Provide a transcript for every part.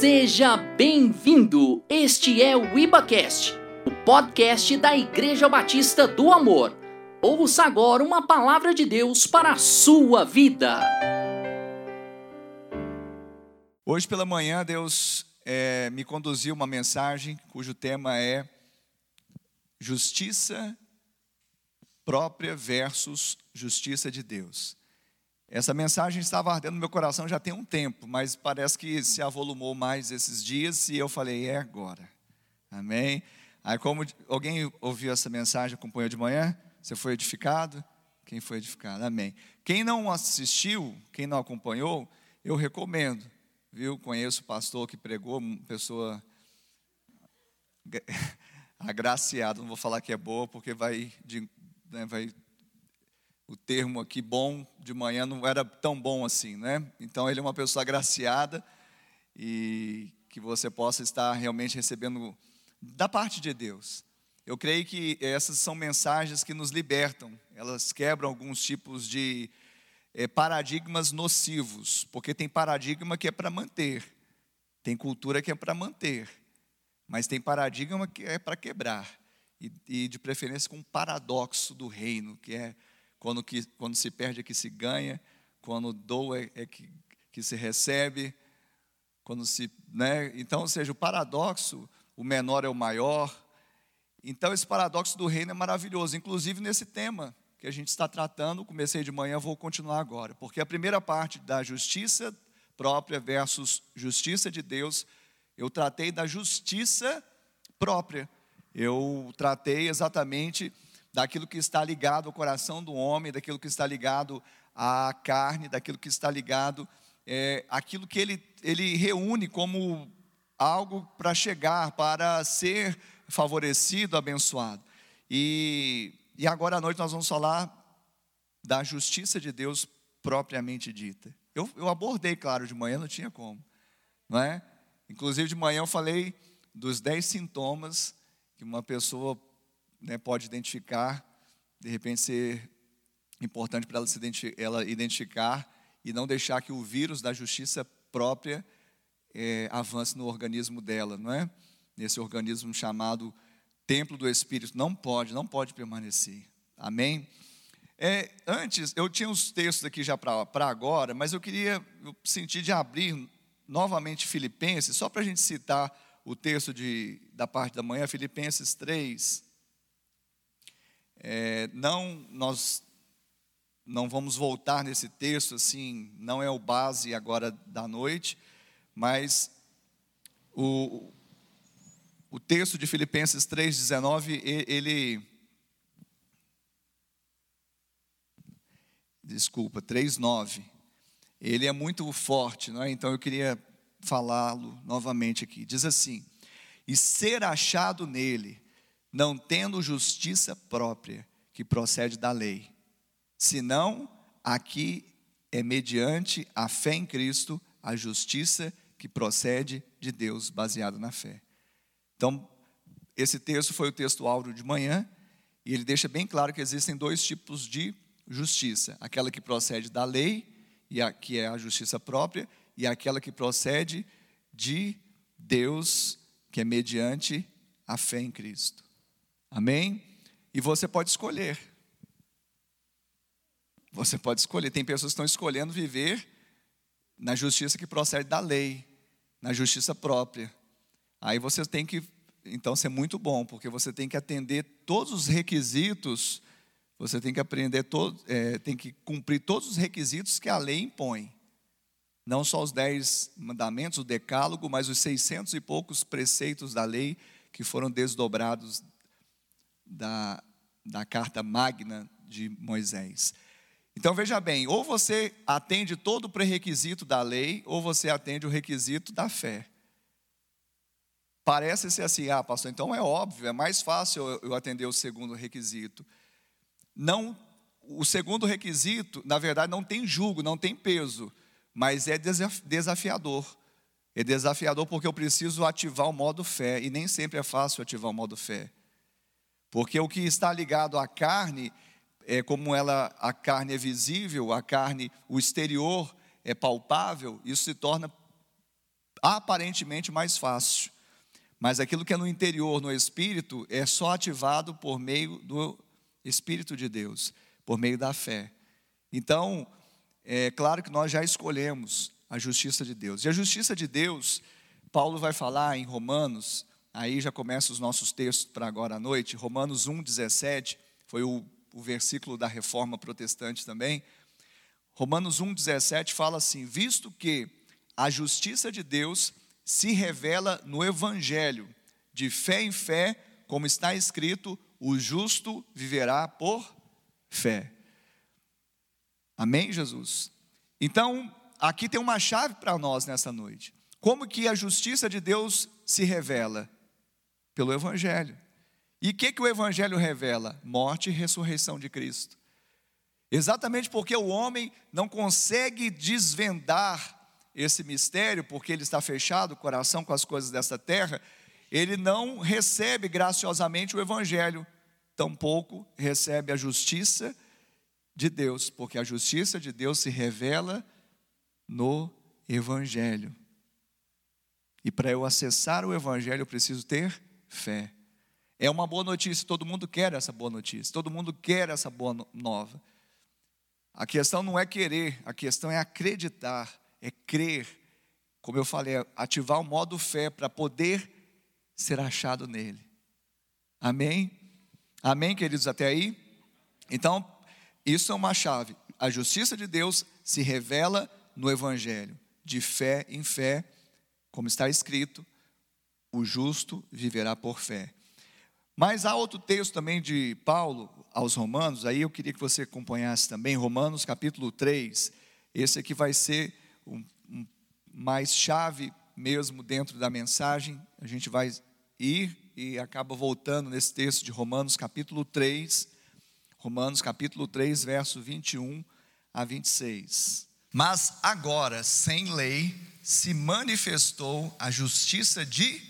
Seja bem-vindo! Este é o IbaCast, o podcast da Igreja Batista do Amor. Ouça agora uma palavra de Deus para a sua vida. Hoje pela manhã, Deus é, me conduziu uma mensagem cujo tema é Justiça própria versus justiça de Deus. Essa mensagem estava ardendo no meu coração já tem um tempo, mas parece que se avolumou mais esses dias e eu falei, é agora. Amém? Aí, como alguém ouviu essa mensagem, acompanhou de manhã? Você foi edificado? Quem foi edificado? Amém. Quem não assistiu, quem não acompanhou, eu recomendo, viu? Conheço o pastor que pregou, uma pessoa agraciada, não vou falar que é boa, porque vai, de, né, vai o termo aqui bom de manhã não era tão bom assim, né? Então ele é uma pessoa agraciada e que você possa estar realmente recebendo da parte de Deus. Eu creio que essas são mensagens que nos libertam, elas quebram alguns tipos de é, paradigmas nocivos, porque tem paradigma que é para manter, tem cultura que é para manter, mas tem paradigma que é para quebrar, e, e de preferência com um paradoxo do reino, que é quando, que, quando se perde é que se ganha, quando doa é, é que, que se recebe, quando se, né? Então, ou seja, o paradoxo, o menor é o maior. Então, esse paradoxo do reino é maravilhoso, inclusive nesse tema que a gente está tratando, comecei de manhã, vou continuar agora, porque a primeira parte da justiça própria versus justiça de Deus, eu tratei da justiça própria. Eu tratei exatamente daquilo que está ligado ao coração do homem, daquilo que está ligado à carne, daquilo que está ligado é, aquilo que ele, ele reúne como algo para chegar, para ser favorecido, abençoado. E, e agora à noite nós vamos falar da justiça de Deus propriamente dita. Eu, eu abordei, claro, de manhã não tinha como, não é? Inclusive de manhã eu falei dos dez sintomas que uma pessoa né, pode identificar, de repente ser importante para ela, se identificar, ela identificar e não deixar que o vírus da justiça própria é, avance no organismo dela, não é? Nesse organismo chamado templo do Espírito, não pode, não pode permanecer. Amém? É, antes, eu tinha uns textos aqui já para agora, mas eu queria eu senti de abrir novamente Filipenses, só para a gente citar o texto de, da parte da manhã, Filipenses 3, é, não, nós não vamos voltar nesse texto, assim, não é o base agora da noite, mas o, o texto de Filipenses 3,19, ele. Desculpa, 3,9. Ele é muito forte, não é? então eu queria falá-lo novamente aqui. Diz assim: E ser achado nele, não tendo justiça própria que procede da lei, senão aqui é mediante a fé em Cristo a justiça que procede de Deus, baseada na fé. Então, esse texto foi o texto áureo de manhã, e ele deixa bem claro que existem dois tipos de justiça: aquela que procede da lei, e a, que é a justiça própria, e aquela que procede de Deus, que é mediante a fé em Cristo. Amém? E você pode escolher. Você pode escolher. Tem pessoas que estão escolhendo viver na justiça que procede da lei, na justiça própria. Aí você tem que, então, ser muito bom, porque você tem que atender todos os requisitos, você tem que aprender, todo, é, tem que cumprir todos os requisitos que a lei impõe. Não só os dez mandamentos, o decálogo, mas os seiscentos e poucos preceitos da lei que foram desdobrados da, da carta magna de Moisés. Então veja bem, ou você atende todo o pré-requisito da lei, ou você atende o requisito da fé. Parece ser assim, ah, pastor, então é óbvio, é mais fácil eu atender o segundo requisito. Não, o segundo requisito, na verdade, não tem julgo, não tem peso, mas é desafiador. É desafiador porque eu preciso ativar o modo fé, e nem sempre é fácil ativar o modo fé. Porque o que está ligado à carne, é como ela, a carne é visível, a carne, o exterior é palpável, isso se torna aparentemente mais fácil. Mas aquilo que é no interior, no espírito, é só ativado por meio do Espírito de Deus, por meio da fé. Então, é claro que nós já escolhemos a justiça de Deus. E a justiça de Deus, Paulo vai falar em Romanos, aí já começa os nossos textos para agora à noite. Romanos 1,17 foi o, o versículo da reforma protestante também. Romanos 1,17 fala assim: Visto que a justiça de Deus se revela no Evangelho, de fé em fé, como está escrito: o justo viverá por fé. Amém, Jesus? Então, aqui tem uma chave para nós nessa noite. Como que a justiça de Deus se revela? Pelo Evangelho. E o que, que o Evangelho revela? Morte e ressurreição de Cristo. Exatamente porque o homem não consegue desvendar esse mistério, porque ele está fechado o coração com as coisas dessa terra, ele não recebe graciosamente o Evangelho, tampouco recebe a justiça de Deus, porque a justiça de Deus se revela no Evangelho. E para eu acessar o Evangelho, eu preciso ter fé. É uma boa notícia, todo mundo quer essa boa notícia, todo mundo quer essa boa nova. A questão não é querer, a questão é acreditar, é crer. Como eu falei, é ativar o modo fé para poder ser achado nele. Amém? Amém, queridos, até aí? Então, isso é uma chave. A justiça de Deus se revela no Evangelho, de fé em fé, como está escrito: o justo viverá por fé. Mas há outro texto também de Paulo aos Romanos, aí eu queria que você acompanhasse também, Romanos capítulo 3. Esse aqui vai ser um, um mais chave mesmo dentro da mensagem. A gente vai ir e acaba voltando nesse texto de Romanos capítulo 3, Romanos capítulo 3, verso 21 a 26. Mas agora, sem lei, se manifestou a justiça de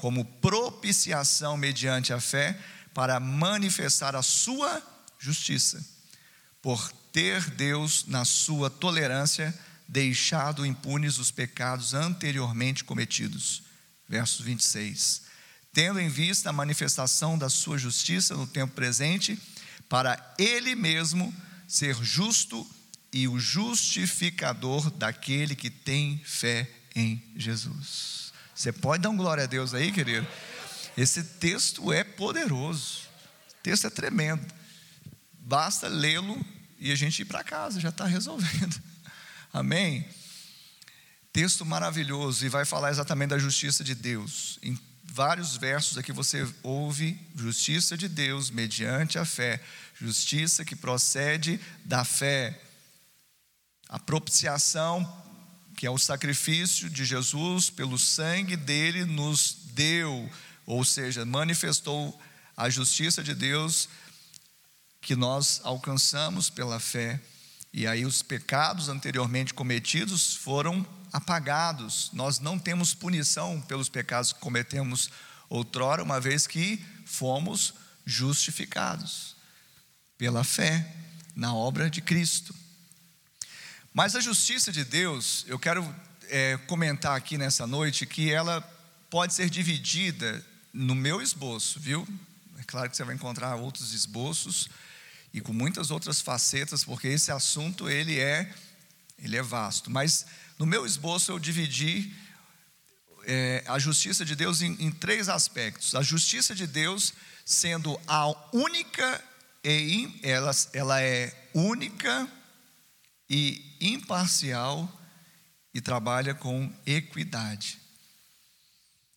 como propiciação mediante a fé, para manifestar a Sua justiça, por ter Deus, na Sua tolerância, deixado impunes os pecados anteriormente cometidos. Verso 26 tendo em vista a manifestação da sua justiça no tempo presente, para ele mesmo ser justo e o justificador daquele que tem fé em Jesus. Você pode dar um glória a Deus aí, querido? Esse texto é poderoso, o texto é tremendo. Basta lê-lo e a gente ir para casa, já está resolvendo. Amém? Texto maravilhoso e vai falar exatamente da justiça de Deus em vários versos aqui você ouve justiça de Deus mediante a fé, justiça que procede da fé. A propiciação, que é o sacrifício de Jesus pelo sangue dele, nos deu, ou seja, manifestou a justiça de Deus que nós alcançamos pela fé. E aí os pecados anteriormente cometidos foram apagados. Nós não temos punição pelos pecados que cometemos outrora, uma vez que fomos justificados pela fé na obra de Cristo. Mas a justiça de Deus, eu quero é, comentar aqui nessa noite que ela pode ser dividida no meu esboço, viu? É claro que você vai encontrar outros esboços e com muitas outras facetas, porque esse assunto ele é ele é vasto. Mas no meu esboço, eu dividi é, a justiça de Deus em, em, três aspectos. A justiça de Deus sendo a única, e ela, ela é única e imparcial e trabalha com equidade.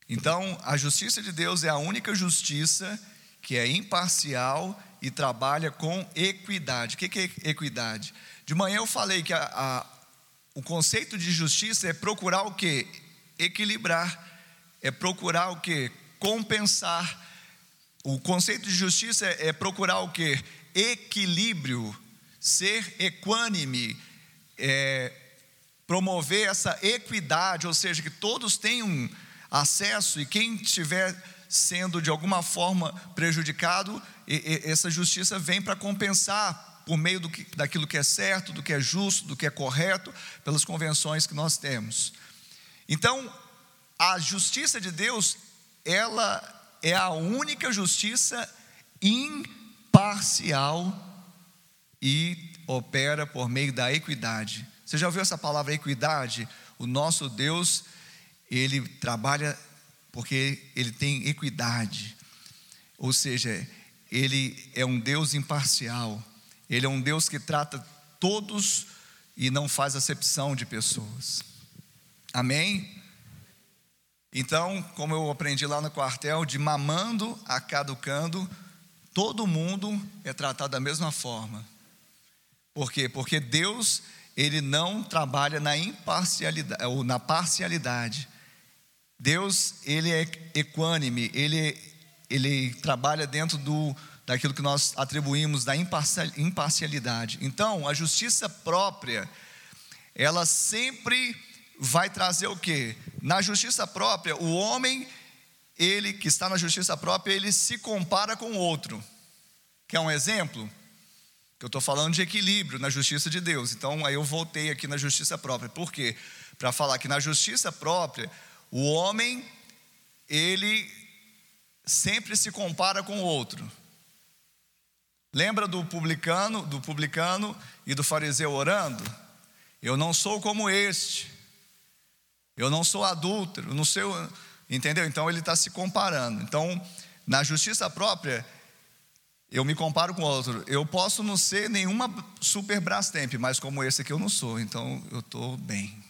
Então, a justiça de Deus é a única justiça que é imparcial e trabalha com equidade. O que é equidade? De manhã eu falei que a, a, o conceito de justiça é procurar o que? equilibrar, é procurar o que? Compensar. O conceito de justiça é, é procurar o que? Equilíbrio, ser equânime, é, promover essa equidade, ou seja, que todos tenham acesso e quem estiver sendo de alguma forma prejudicado, essa justiça vem para compensar por meio do que, daquilo que é certo, do que é justo, do que é correto, pelas convenções que nós temos. Então, a justiça de Deus, ela é a única justiça imparcial e opera por meio da equidade. Você já ouviu essa palavra equidade? O nosso Deus, ele trabalha porque ele tem equidade. Ou seja, ele é um Deus imparcial. Ele é um Deus que trata todos e não faz acepção de pessoas. Amém? Então, como eu aprendi lá no quartel, de mamando a caducando, todo mundo é tratado da mesma forma. Por quê? Porque Deus, ele não trabalha na imparcialidade ou na parcialidade. Deus, ele é equânime, ele, ele trabalha dentro do, daquilo que nós atribuímos da imparcialidade. Então, a justiça própria, ela sempre vai trazer o que? Na justiça própria, o homem, ele que está na justiça própria, ele se compara com o outro. Quer um exemplo? Que eu estou falando de equilíbrio na justiça de Deus. Então, aí eu voltei aqui na justiça própria. Por quê? Para falar que na justiça própria, o homem, ele sempre se compara com o outro. Lembra do publicano, do publicano e do fariseu orando? Eu não sou como este. Eu não sou adúltero, não sei, entendeu? Então ele está se comparando. Então, na justiça própria, eu me comparo com outro. Eu posso não ser nenhuma super Brastemp, mas como esse aqui eu não sou, então eu estou bem.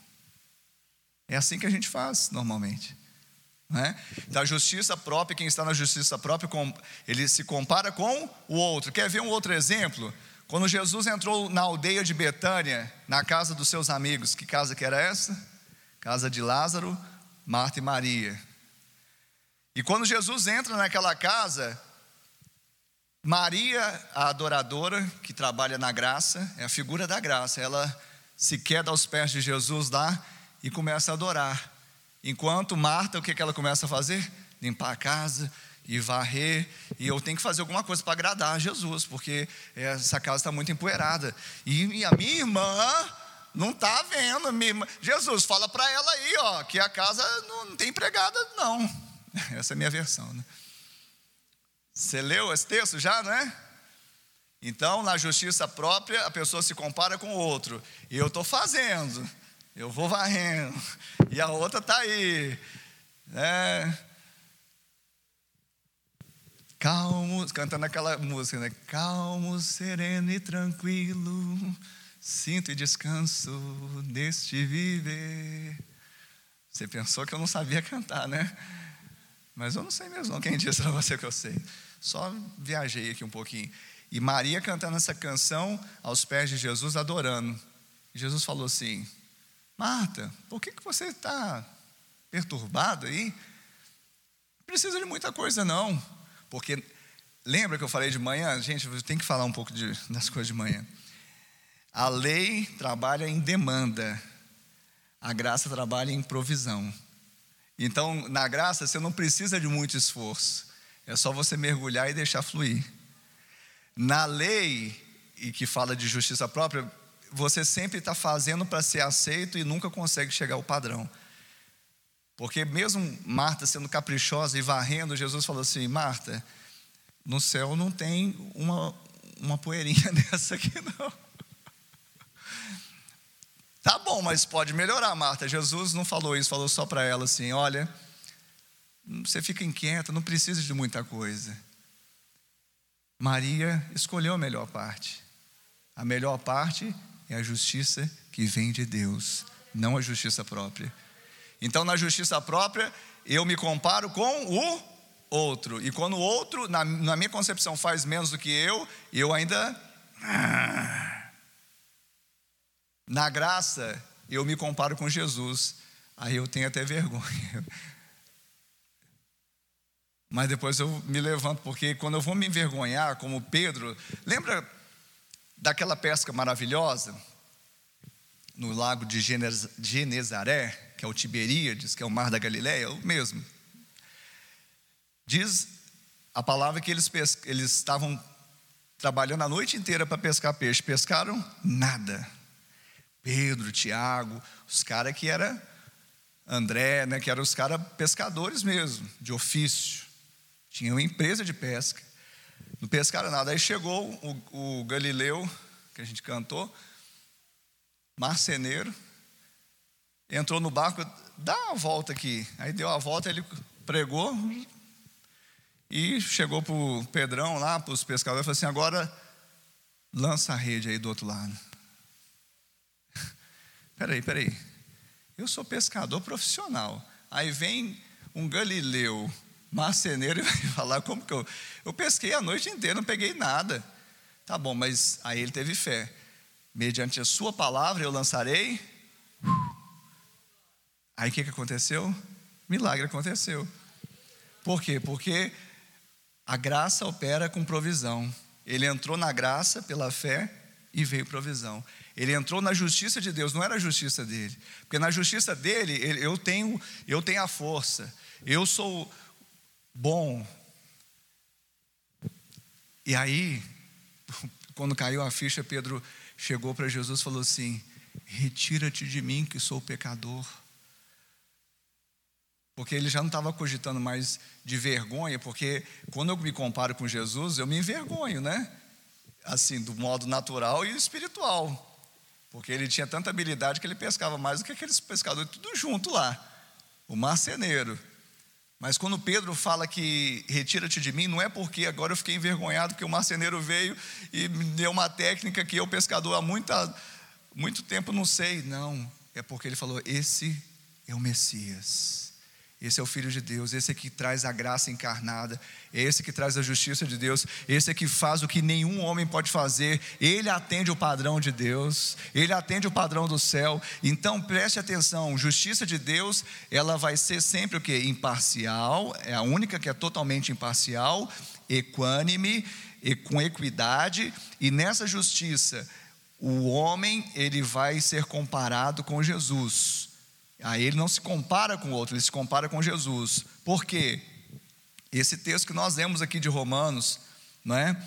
É assim que a gente faz normalmente. Né? Da justiça própria, quem está na justiça própria, ele se compara com o outro. Quer ver um outro exemplo? Quando Jesus entrou na aldeia de Betânia, na casa dos seus amigos, que casa que era essa? Casa de Lázaro, Marta e Maria. E quando Jesus entra naquela casa, Maria, a adoradora, que trabalha na graça, é a figura da graça, ela se queda aos pés de Jesus lá e começa a adorar. Enquanto Marta, o que, ela começa a fazer? Limpar a casa e varrer. E eu tenho que fazer alguma coisa para agradar a Jesus, porque essa casa está muito empoeirada. E, a minha irmã não está vendo. Minha Jesus, fala para ela aí, ó, que a casa não, não tem empregada, não. Essa é a minha versão. Né? Você leu esse texto já, não é? Então, na justiça própria, a pessoa se compara com o outro. E eu estou fazendo eu vou varrendo, e a outra está aí, né? Calmo, cantando aquela música, né? Calmo, sereno e tranquilo, sinto e descanso neste viver. Você pensou que eu não sabia cantar, né? Mas eu não sei mesmo, quem disse para você que eu sei. Só viajei aqui um pouquinho. E Maria cantando essa canção aos pés de Jesus, adorando. Jesus falou assim: Marta, por que, que você está perturbada aí? Não precisa de muita coisa, não. Porque lembra que eu falei de manhã? Gente, tem que falar um pouco de, das coisas de manhã. A lei trabalha em demanda, a graça trabalha em provisão. Então, na graça, você não precisa de muito esforço, é só você mergulhar e deixar fluir. Na lei, e que fala de justiça própria, você sempre está fazendo para ser aceito e nunca consegue chegar ao padrão. Porque mesmo Marta sendo caprichosa e varrendo, Jesus falou assim: Marta, no céu não tem uma, uma poeirinha dessa aqui, não. Tá bom, mas pode melhorar, Marta. Jesus não falou isso, falou só para ela assim: olha, você fica inquieta, não precisa de muita coisa. Maria escolheu a melhor parte. A melhor parte é a justiça que vem de Deus, não a justiça própria. Então, na justiça própria, eu me comparo com o outro. E quando o outro, na, na minha concepção, faz menos do que eu, eu ainda. Na graça, eu me comparo com Jesus. Aí eu tenho até vergonha. Mas depois eu me levanto, porque quando eu vou me envergonhar, como Pedro, lembra daquela pesca maravilhosa no lago de Genezaré, que é o Tiberíades, que é o mar da Galileia, o mesmo. Diz a palavra que eles, eles estavam trabalhando a noite inteira para pescar peixe, pescaram nada. Pedro, Tiago, os caras que era André, né, que eram os caras pescadores mesmo, de ofício. Tinha uma empresa de pesca. Não pescaram nada. Aí chegou o, o Galileu, que a gente cantou, marceneiro, entrou no barco, dá uma volta aqui. Aí deu a volta, ele pregou e chegou para o Pedrão lá, para os pescadores, e falou assim: agora lança a rede aí do outro lado. Peraí, peraí. Eu sou pescador profissional. Aí vem um Galileu marceneiro e vai falar como que eu. Eu pesquei a noite inteira, não peguei nada. Tá bom, mas aí ele teve fé. Mediante a sua palavra eu lançarei. Aí o que, que aconteceu? Milagre aconteceu. Por quê? Porque a graça opera com provisão. Ele entrou na graça pela fé e veio provisão. Ele entrou na justiça de Deus, não era a justiça dele. Porque na justiça dele, eu tenho, eu tenho a força. Eu sou bom. E aí, quando caiu a ficha, Pedro chegou para Jesus e falou assim: Retira-te de mim, que sou pecador. Porque ele já não estava cogitando mais de vergonha, porque quando eu me comparo com Jesus, eu me envergonho, né? Assim, do modo natural e espiritual. Porque ele tinha tanta habilidade que ele pescava mais do que aqueles pescadores, tudo junto lá. O marceneiro. Mas quando Pedro fala que retira-te de mim, não é porque agora eu fiquei envergonhado porque o marceneiro veio e me deu uma técnica que eu, pescador, há muita, muito tempo não sei. Não, é porque ele falou: esse é o Messias. Esse é o Filho de Deus, esse é que traz a graça encarnada, esse que traz a justiça de Deus, esse é que faz o que nenhum homem pode fazer, ele atende o padrão de Deus, ele atende o padrão do céu. Então preste atenção: justiça de Deus, ela vai ser sempre o que? Imparcial, é a única que é totalmente imparcial, equânime, e com equidade, e nessa justiça, o homem ele vai ser comparado com Jesus. Aí ele não se compara com o outro, ele se compara com Jesus. Por quê? Esse texto que nós lemos aqui de Romanos, não é?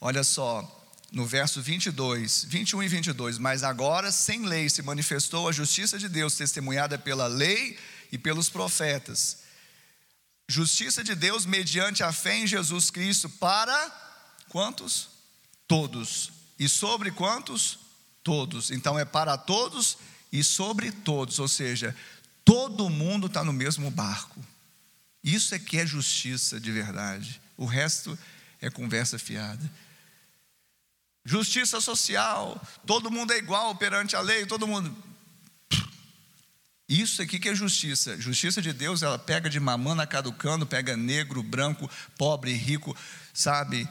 Olha só, no verso 22, 21 e 22, mas agora sem lei se manifestou a justiça de Deus, testemunhada pela lei e pelos profetas. Justiça de Deus mediante a fé em Jesus Cristo para quantos? Todos. E sobre quantos? Todos. Então é para todos e sobre todos, ou seja, todo mundo está no mesmo barco. Isso é que é justiça de verdade. O resto é conversa fiada. Justiça social, todo mundo é igual perante a lei, todo mundo. Isso aqui que é justiça. Justiça de Deus, ela pega de mamana caducando, pega negro, branco, pobre, rico, sabe?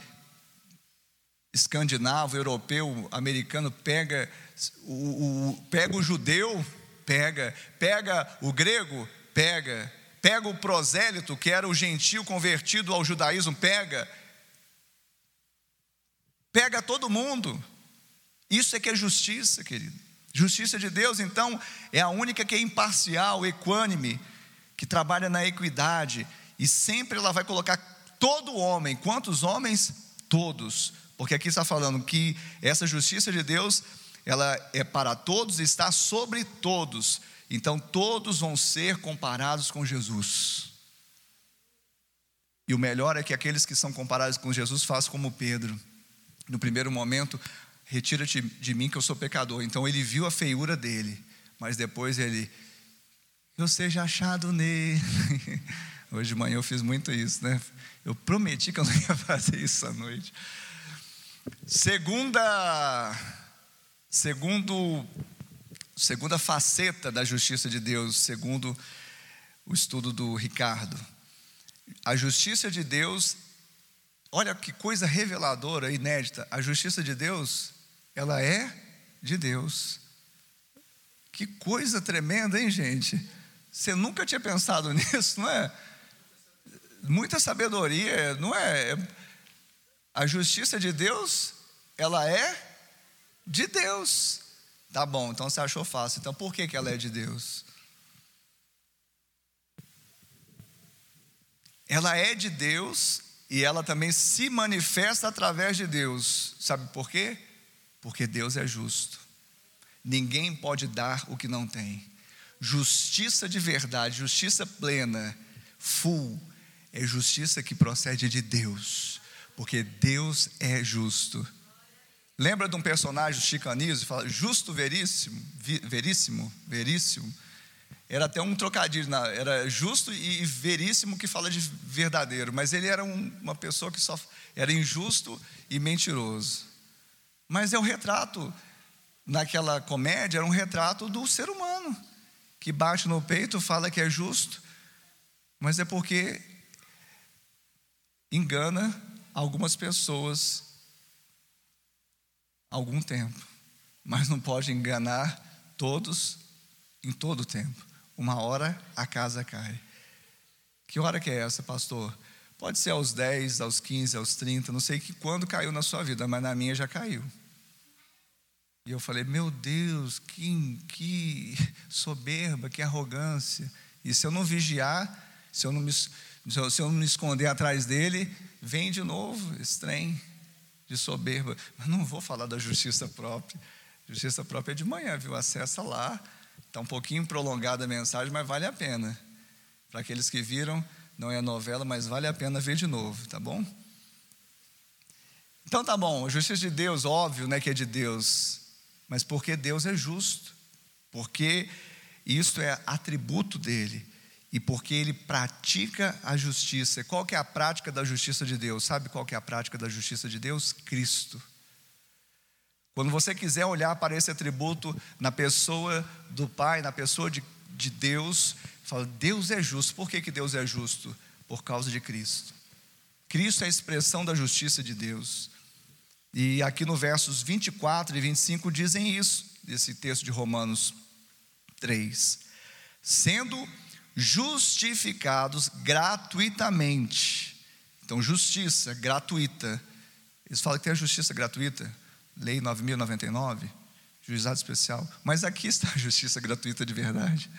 Escandinavo, europeu, americano, pega o, o, pega o judeu, pega, pega o grego, pega, pega o prosélito, que era o gentil convertido ao judaísmo, pega, pega todo mundo. Isso é que é justiça, querido. Justiça de Deus, então, é a única que é imparcial, equânime, que trabalha na equidade, e sempre ela vai colocar todo homem, quantos homens? Todos, porque aqui está falando que essa justiça de Deus ela é para todos e está sobre todos. Então todos vão ser comparados com Jesus. E o melhor é que aqueles que são comparados com Jesus façam como Pedro. No primeiro momento, retira-te de mim que eu sou pecador. Então ele viu a feiura dele, mas depois ele, eu seja achado nele. Hoje de manhã eu fiz muito isso, né? Eu prometi que eu não ia fazer isso à noite. Segunda Segundo, segunda faceta da justiça de Deus, segundo o estudo do Ricardo, a justiça de Deus, olha que coisa reveladora, inédita, a justiça de Deus, ela é de Deus. Que coisa tremenda, hein, gente? Você nunca tinha pensado nisso, não é? Muita sabedoria, não é? A justiça de Deus, ela é de Deus. Tá bom, então você achou fácil. Então por que, que ela é de Deus? Ela é de Deus e ela também se manifesta através de Deus. Sabe por quê? Porque Deus é justo. Ninguém pode dar o que não tem. Justiça de verdade, justiça plena, full, é justiça que procede de Deus, porque Deus é justo. Lembra de um personagem chicanizo, fala justo veríssimo, veríssimo, veríssimo. Era até um trocadilho, era justo e veríssimo que fala de verdadeiro, mas ele era um, uma pessoa que só era injusto e mentiroso. Mas é o retrato, naquela comédia, era um retrato do ser humano, que bate no peito, fala que é justo, mas é porque engana algumas pessoas algum tempo, mas não pode enganar todos em todo tempo. Uma hora a casa cai. Que hora que é essa, pastor? Pode ser aos 10, aos 15, aos 30, não sei que quando caiu na sua vida, mas na minha já caiu. E eu falei, meu Deus, que, que soberba, que arrogância. E se eu não vigiar, se eu não me, se eu, me esconder atrás dele, vem de novo esse trem de soberba. Mas não vou falar da justiça própria. Justiça própria é de manhã, viu? Acessa lá, Está um pouquinho prolongada a mensagem, mas vale a pena. Para aqueles que viram, não é novela, mas vale a pena ver de novo, tá bom? Então tá bom, a justiça de Deus, óbvio né, que é de Deus, mas porque Deus é justo, porque isso é atributo dele e porque ele pratica a justiça. Qual que é a prática da justiça de Deus? Sabe qual que é a prática da justiça de Deus? Cristo. Quando você quiser olhar para esse atributo na pessoa do Pai, na pessoa de, de Deus, fala: Deus é justo. Por que, que Deus é justo? Por causa de Cristo. Cristo é a expressão da justiça de Deus. E aqui no versos 24 e 25 dizem isso, desse texto de Romanos 3. Sendo justificados gratuitamente. Então, justiça gratuita. Eles falam que tem a justiça gratuita. Lei 9099, juizado especial. Mas aqui está a justiça gratuita de verdade.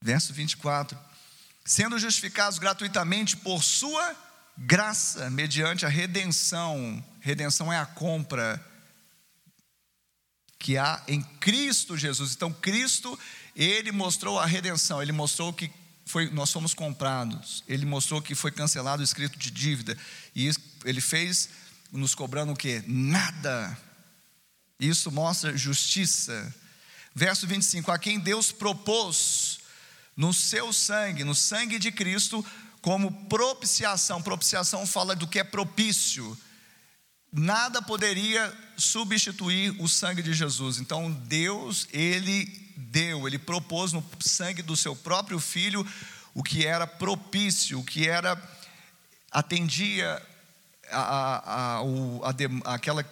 Verso 24: Sendo justificados gratuitamente por sua graça, mediante a redenção. Redenção é a compra que há em Cristo Jesus. Então, Cristo, ele mostrou a redenção, ele mostrou que foi, nós fomos comprados, ele mostrou que foi cancelado o escrito de dívida, e ele fez nos cobrando o que? Nada. Isso mostra justiça. Verso 25: A quem Deus propôs no seu sangue, no sangue de Cristo, como propiciação. Propiciação fala do que é propício. Nada poderia substituir o sangue de Jesus. Então Deus, ele deu, ele propôs no sangue do seu próprio filho o que era propício, o que era atendia a, a, a, aquela,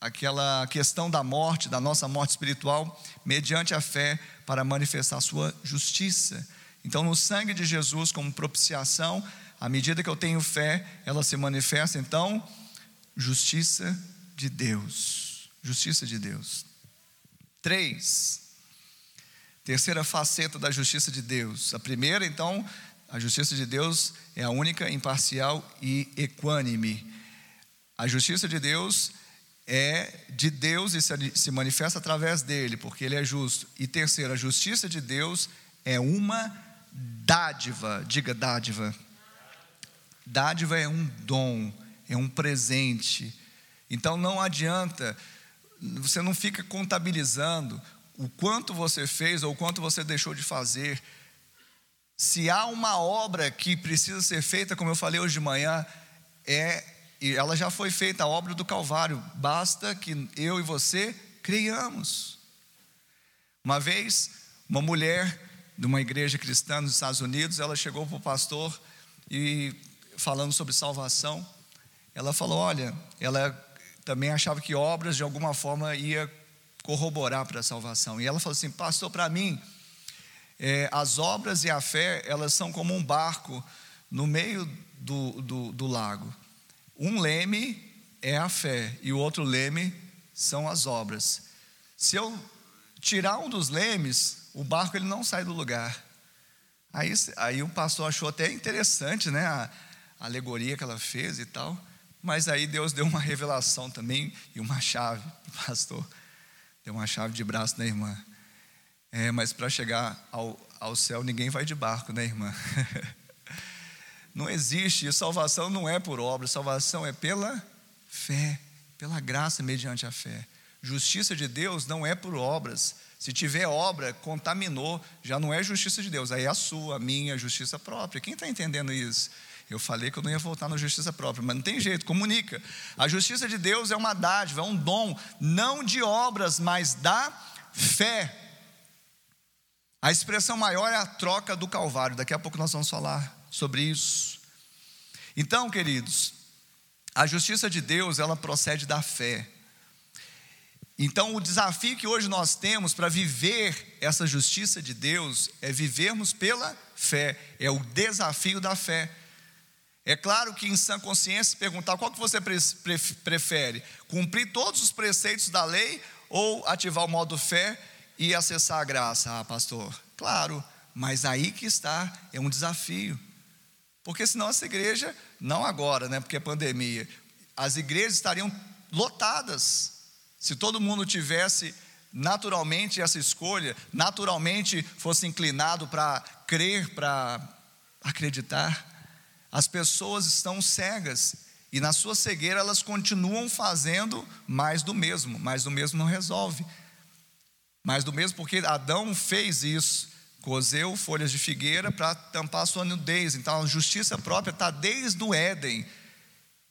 aquela questão da morte, da nossa morte espiritual, mediante a fé, para manifestar sua justiça. Então, no sangue de Jesus, como propiciação, à medida que eu tenho fé, ela se manifesta, então, justiça de Deus. Justiça de Deus. Três. Terceira faceta da justiça de Deus. A primeira, então, a justiça de Deus é a única, imparcial e equânime. A justiça de Deus é de Deus e se manifesta através dele, porque ele é justo. E terceiro, a justiça de Deus é uma dádiva. Diga dádiva. Dádiva é um dom, é um presente. Então não adianta, você não fica contabilizando o quanto você fez ou o quanto você deixou de fazer se há uma obra que precisa ser feita, como eu falei hoje de manhã, é e ela já foi feita a obra do Calvário. Basta que eu e você creiamos. Uma vez, uma mulher de uma igreja cristã nos Estados Unidos, ela chegou para o pastor e falando sobre salvação, ela falou: olha, ela também achava que obras de alguma forma ia corroborar para a salvação. E ela falou assim: Pastor, para mim, é, as obras e a fé, elas são como um barco no meio do, do, do lago. Um leme é a fé e o outro leme são as obras. Se eu tirar um dos lemes, o barco ele não sai do lugar. Aí, aí o pastor achou até interessante, né, a, a alegoria que ela fez e tal. Mas aí Deus deu uma revelação também e uma chave para o pastor. Deu uma chave de braço da irmã. É, mas para chegar ao, ao céu, ninguém vai de barco, né, irmã? Não existe, salvação não é por obra, salvação é pela fé, pela graça mediante a fé. Justiça de Deus não é por obras. Se tiver obra, contaminou, já não é justiça de Deus, aí é a sua, a minha justiça própria. Quem está entendendo isso? Eu falei que eu não ia voltar na justiça própria, mas não tem jeito, comunica. A justiça de Deus é uma dádiva, é um dom, não de obras, mas da fé. A expressão maior é a troca do Calvário, daqui a pouco nós vamos falar sobre isso. Então, queridos, a justiça de Deus, ela procede da fé. Então, o desafio que hoje nós temos para viver essa justiça de Deus é vivermos pela fé, é o desafio da fé. É claro que em sã consciência perguntar qual que você prefere, cumprir todos os preceitos da lei ou ativar o modo fé e acessar a graça. Ah, pastor, claro, mas aí que está, é um desafio. Porque senão essa igreja, não agora, né, porque é pandemia, as igrejas estariam lotadas. Se todo mundo tivesse naturalmente essa escolha, naturalmente fosse inclinado para crer, para acreditar. As pessoas estão cegas e na sua cegueira elas continuam fazendo mais do mesmo, mais do mesmo não resolve. Mais do mesmo porque Adão fez isso, cozeu folhas de figueira para tampar sua nudez. Então a justiça própria está desde o Éden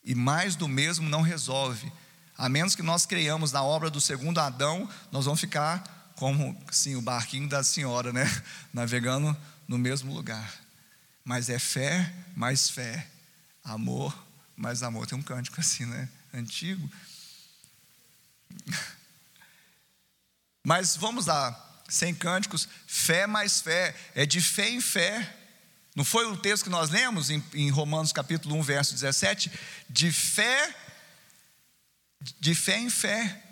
e mais do mesmo não resolve. A menos que nós creiamos na obra do segundo Adão, nós vamos ficar como sim, o barquinho da senhora, né? Navegando no mesmo lugar. Mas é fé mais fé, amor mais amor. Tem um cântico assim, né? Antigo. Mas vamos lá, sem cânticos, fé mais fé, é de fé em fé. Não foi o texto que nós lemos em, em Romanos capítulo 1, verso 17? De fé, de fé em fé.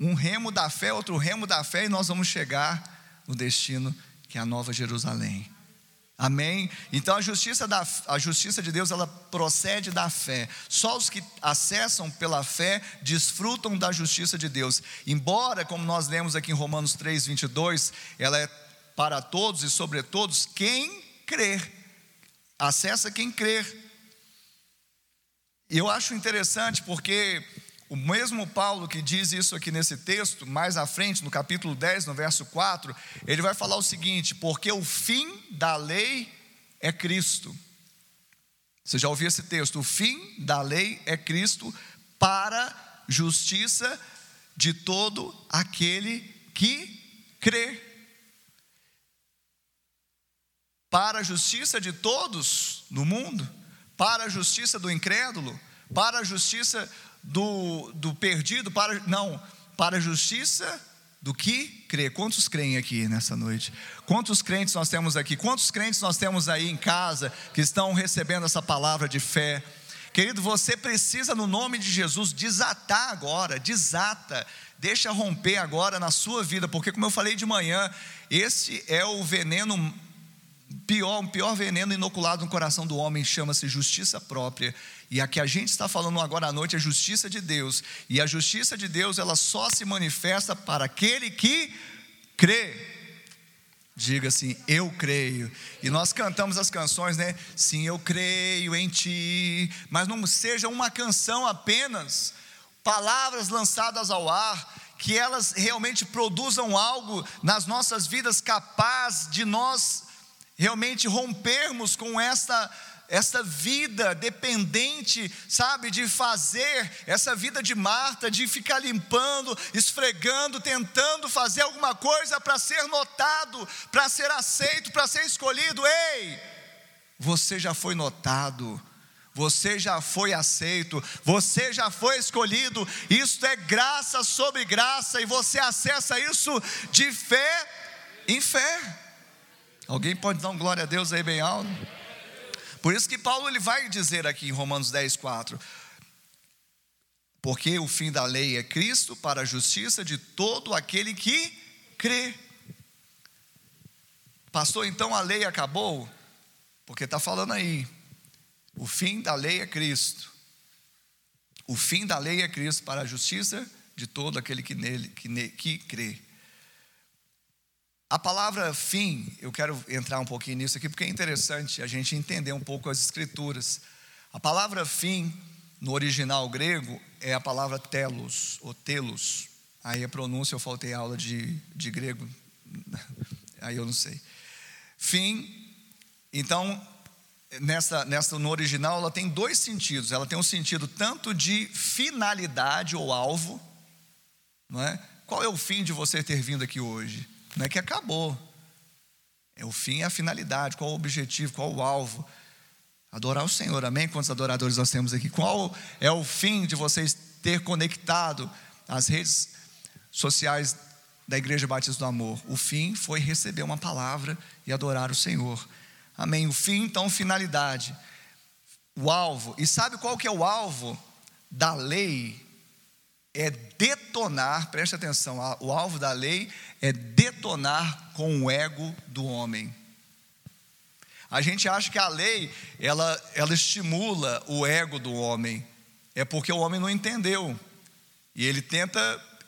Um remo da fé, outro remo da fé, e nós vamos chegar no destino que é a Nova Jerusalém. Amém? Então a justiça, da, a justiça de Deus ela procede da fé. Só os que acessam pela fé desfrutam da justiça de Deus. Embora, como nós lemos aqui em Romanos 3, 22, ela é para todos e sobre todos quem crer. Acessa quem crer. E eu acho interessante porque o mesmo Paulo que diz isso aqui nesse texto, mais à frente, no capítulo 10, no verso 4, ele vai falar o seguinte: porque o fim da lei é Cristo. Você já ouviu esse texto? O fim da lei é Cristo para justiça de todo aquele que crê. Para a justiça de todos no mundo, para a justiça do incrédulo, para a justiça do, do perdido para. Não, para a justiça do que crê. Quantos creem aqui nessa noite? Quantos crentes nós temos aqui? Quantos crentes nós temos aí em casa que estão recebendo essa palavra de fé? Querido, você precisa, no nome de Jesus, desatar agora, desata, deixa romper agora na sua vida, porque, como eu falei de manhã, esse é o veneno pior, um pior veneno inoculado no coração do homem chama-se justiça própria. E a que a gente está falando agora à noite é justiça de Deus. E a justiça de Deus, ela só se manifesta para aquele que crê. Diga assim, eu creio. E nós cantamos as canções, né? Sim, eu creio em ti. Mas não seja uma canção apenas, palavras lançadas ao ar, que elas realmente produzam algo nas nossas vidas capaz de nós realmente rompermos com esta essa vida dependente, sabe, de fazer, essa vida de Marta, de ficar limpando, esfregando, tentando fazer alguma coisa para ser notado, para ser aceito, para ser escolhido. Ei, você já foi notado, você já foi aceito, você já foi escolhido, isso é graça sobre graça e você acessa isso de fé em fé. Alguém pode dar um glória a Deus aí bem alto? Por isso que Paulo ele vai dizer aqui em Romanos 10, 4: Porque o fim da lei é Cristo para a justiça de todo aquele que crê. Pastor, então a lei acabou? Porque está falando aí, o fim da lei é Cristo. O fim da lei é Cristo para a justiça de todo aquele que nele que, ne, que crê. A palavra fim, eu quero entrar um pouquinho nisso aqui, porque é interessante a gente entender um pouco as escrituras. A palavra fim, no original grego, é a palavra telos, ou telos. Aí a pronúncia, eu faltei aula de, de grego, aí eu não sei. Fim, então, nessa, nessa, no original, ela tem dois sentidos. Ela tem um sentido tanto de finalidade ou alvo, não é? Qual é o fim de você ter vindo aqui hoje? Não é que acabou. É o fim, é a finalidade, qual o objetivo, qual o alvo. Adorar o Senhor, amém? Quantos adoradores nós temos aqui? Qual é o fim de vocês ter conectado as redes sociais da Igreja Batista do Amor? O fim foi receber uma palavra e adorar o Senhor. Amém? O fim, então, finalidade. O alvo. E sabe qual que é o alvo da lei? É detonar, preste atenção, o alvo da lei é detonar com o ego do homem. A gente acha que a lei, ela, ela estimula o ego do homem. É porque o homem não entendeu. E ele tenta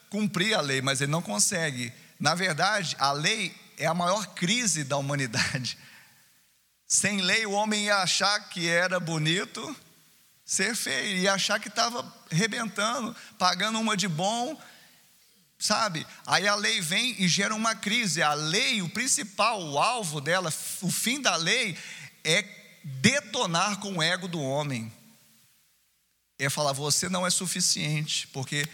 cumprir a lei, mas ele não consegue. Na verdade, a lei é a maior crise da humanidade. Sem lei, o homem ia achar que era bonito ser feio, ia achar que estava rebentando, pagando uma de bom sabe? Aí a lei vem e gera uma crise. A lei, o principal, o alvo dela, o fim da lei é detonar com o ego do homem. É falar, você não é suficiente, porque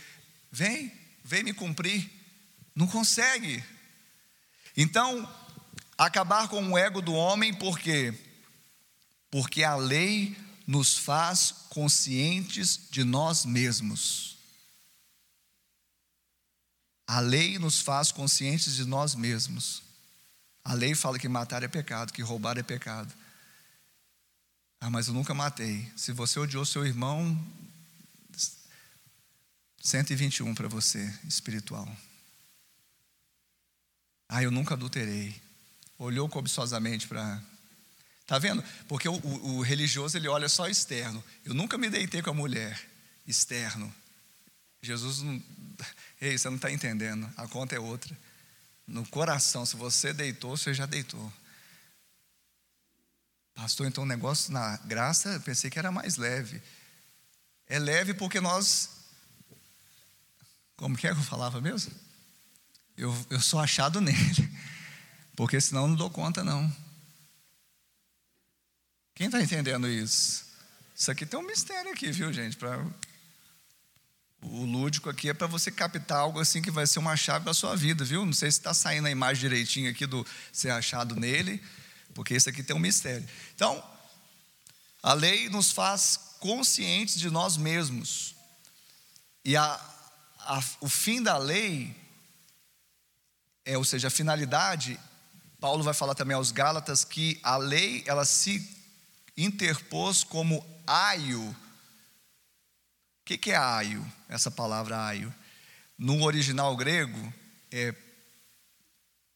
vem, vem me cumprir. Não consegue. Então, acabar com o ego do homem, por quê? Porque a lei nos faz conscientes de nós mesmos. A lei nos faz conscientes de nós mesmos. A lei fala que matar é pecado, que roubar é pecado. Ah, mas eu nunca matei. Se você odiou seu irmão, 121 para você, espiritual. Ah, eu nunca adulterei. Olhou cobiçosamente para. Tá vendo? Porque o, o, o, religioso ele olha só externo. Eu nunca me deitei com a mulher. Externo. Jesus não. Ei, você não está entendendo, a conta é outra. No coração, se você deitou, você já deitou. Pastor, então o negócio na graça, eu pensei que era mais leve. É leve porque nós. Como que é que eu falava mesmo? Eu, eu sou achado nele. Porque senão eu não dou conta, não. Quem está entendendo isso? Isso aqui tem um mistério aqui, viu, gente? Para o lúdico aqui é para você captar algo assim que vai ser uma chave da sua vida, viu? Não sei se está saindo a imagem direitinho aqui do ser achado nele, porque isso aqui tem um mistério. Então, a lei nos faz conscientes de nós mesmos. E a, a, o fim da lei, é, ou seja, a finalidade, Paulo vai falar também aos Gálatas que a lei ela se interpôs como aio que, que é aio, essa palavra aio? No original grego é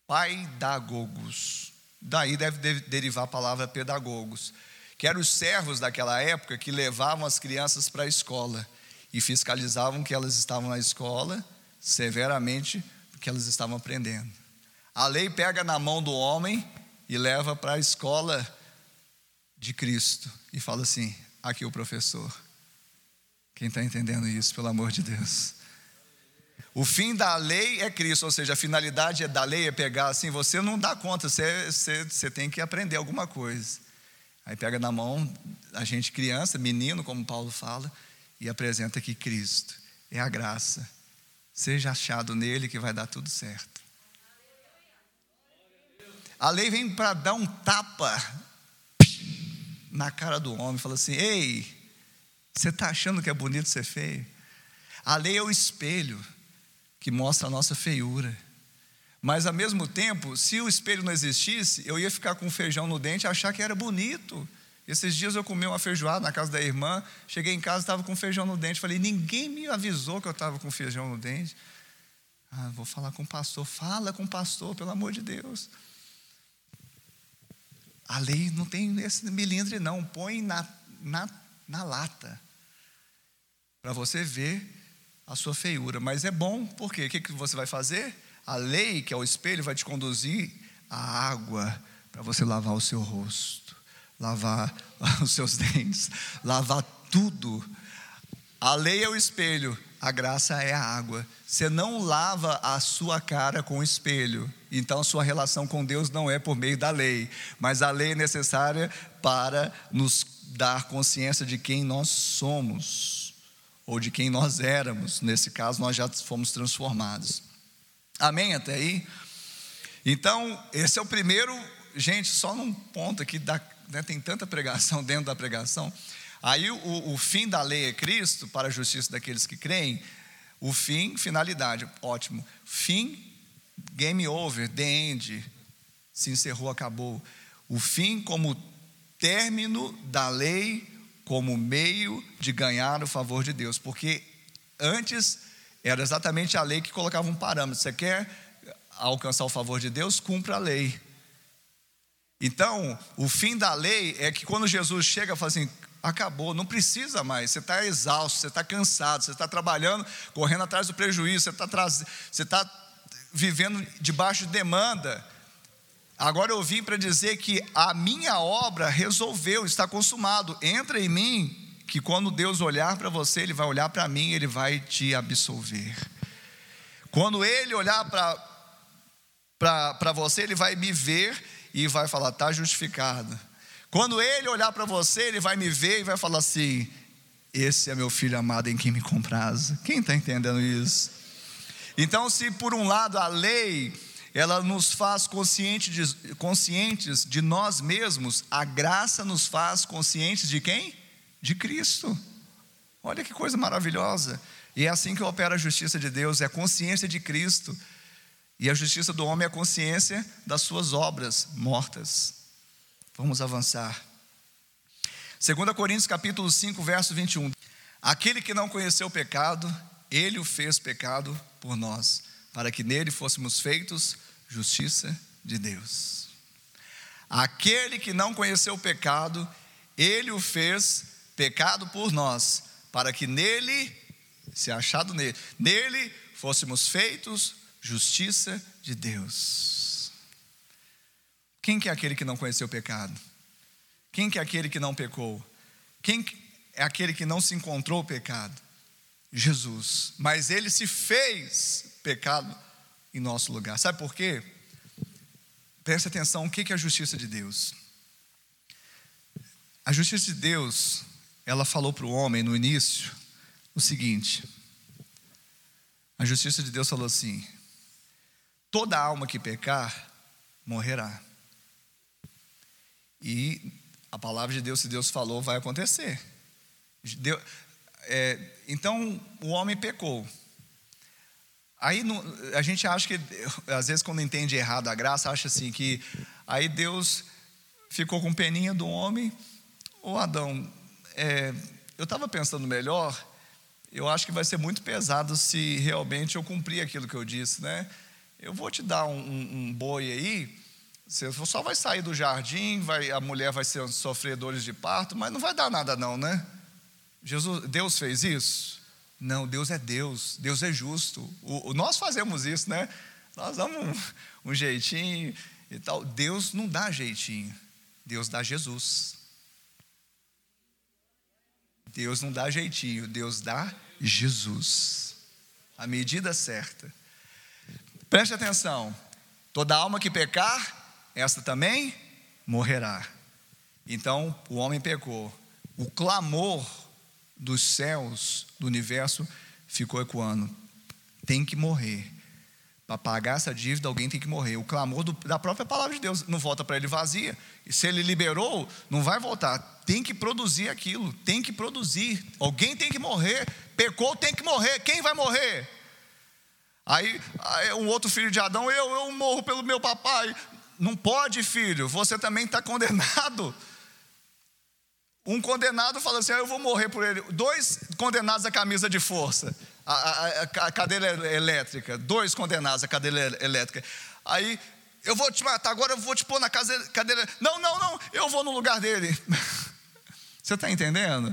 paidagogos. Daí deve derivar a palavra pedagogos, que eram os servos daquela época que levavam as crianças para a escola e fiscalizavam que elas estavam na escola severamente porque elas estavam aprendendo. A lei pega na mão do homem e leva para a escola de Cristo e fala assim: aqui o professor. Quem está entendendo isso, pelo amor de Deus? O fim da lei é Cristo, ou seja, a finalidade da lei é pegar assim, você não dá conta, você, você, você tem que aprender alguma coisa. Aí pega na mão a gente criança, menino, como Paulo fala, e apresenta que Cristo é a graça. Seja achado nele que vai dar tudo certo. A lei vem para dar um tapa na cara do homem, fala assim: Ei, você está achando que é bonito ser feio? A lei é o espelho que mostra a nossa feiura. Mas ao mesmo tempo, se o espelho não existisse, eu ia ficar com feijão no dente e achar que era bonito. Esses dias eu comi uma feijoada na casa da irmã, cheguei em casa estava com feijão no dente. Falei, ninguém me avisou que eu estava com feijão no dente. Ah, vou falar com o pastor. Fala com o pastor, pelo amor de Deus. A lei não tem esse milindre, não. Põe na, na, na lata. Para você ver a sua feiura. Mas é bom, porque o que, que você vai fazer? A lei, que é o espelho, vai te conduzir à água para você lavar o seu rosto, lavar os seus dentes, lavar tudo. A lei é o espelho, a graça é a água. Você não lava a sua cara com o espelho, então sua relação com Deus não é por meio da lei, mas a lei é necessária para nos dar consciência de quem nós somos, ou de quem nós éramos. Nesse caso, nós já fomos transformados. Amém até aí? Então, esse é o primeiro, gente, só num ponto aqui, da, né, tem tanta pregação dentro da pregação. Aí o, o fim da lei é Cristo, para a justiça daqueles que creem. O fim, finalidade, ótimo. Fim, game over, the end. Se encerrou, acabou. O fim como término da lei, como meio de ganhar o favor de Deus. Porque antes era exatamente a lei que colocava um parâmetro. Você quer alcançar o favor de Deus? Cumpra a lei. Então, o fim da lei é que quando Jesus chega fala assim: acabou, não precisa mais. Você está exausto, você está cansado, você está trabalhando, correndo atrás do prejuízo, você está tá vivendo debaixo de demanda. Agora eu vim para dizer que a minha obra resolveu, está consumado. Entra em mim, que quando Deus olhar para você, Ele vai olhar para mim, Ele vai te absolver. Quando Ele olhar para você, Ele vai me ver e vai falar: está justificado quando ele olhar para você, ele vai me ver e vai falar assim: Esse é meu filho amado em quem me compraz. Quem está entendendo isso? Então, se por um lado a lei ela nos faz consciente de, conscientes de nós mesmos, a graça nos faz conscientes de quem? De Cristo. Olha que coisa maravilhosa. E é assim que opera a justiça de Deus, é a consciência de Cristo. E a justiça do homem é a consciência das suas obras mortas. Vamos avançar. 2 Coríntios capítulo 5, verso 21. Aquele que não conheceu o pecado, ele o fez pecado por nós, para que nele fôssemos feitos justiça de Deus. Aquele que não conheceu o pecado, ele o fez pecado por nós, para que nele, se achado nele, nele fôssemos feitos justiça de Deus. Quem que é aquele que não conheceu o pecado? Quem que é aquele que não pecou? Quem é aquele que não se encontrou o pecado? Jesus. Mas ele se fez pecado em nosso lugar. Sabe por quê? Preste atenção, o que é a justiça de Deus? A justiça de Deus, ela falou para o homem no início o seguinte: a justiça de Deus falou assim: toda alma que pecar morrerá. E a palavra de Deus, se Deus falou, vai acontecer. Deus, é, então o homem pecou. Aí a gente acha que, às vezes, quando entende errado a graça, acha assim que aí Deus ficou com peninha do homem. Ô Adão, é, eu estava pensando melhor, eu acho que vai ser muito pesado se realmente eu cumprir aquilo que eu disse, né? Eu vou te dar um, um, um boi aí, você só vai sair do jardim, vai, a mulher vai ser sofrer dores de parto, mas não vai dar nada não, né? Jesus, Deus fez isso? Não, Deus é Deus, Deus é justo. O, o nós fazemos isso, né? Nós damos um, um jeitinho e tal. Deus não dá jeitinho, Deus dá Jesus. Deus não dá jeitinho, Deus dá Jesus. A medida certa. Preste atenção. Toda alma que pecar, esta também morrerá. Então o homem pecou. O clamor dos céus, do universo, ficou ecoando: tem que morrer. Para pagar essa dívida, alguém tem que morrer. O clamor do, da própria palavra de Deus não volta para ele vazia. E se ele liberou, não vai voltar. Tem que produzir aquilo, tem que produzir. Alguém tem que morrer. Pecou, tem que morrer. Quem vai morrer? Aí, aí um outro filho de Adão, eu, eu morro pelo meu papai. Não pode, filho, você também está condenado. Um condenado fala assim: ah, eu vou morrer por ele. Dois condenados à camisa de força, a cadeira elétrica. Dois condenados à cadeira elétrica. Aí, eu vou te matar, agora eu vou te pôr na cadeira. Não, não, não, eu vou no lugar dele. Você está entendendo?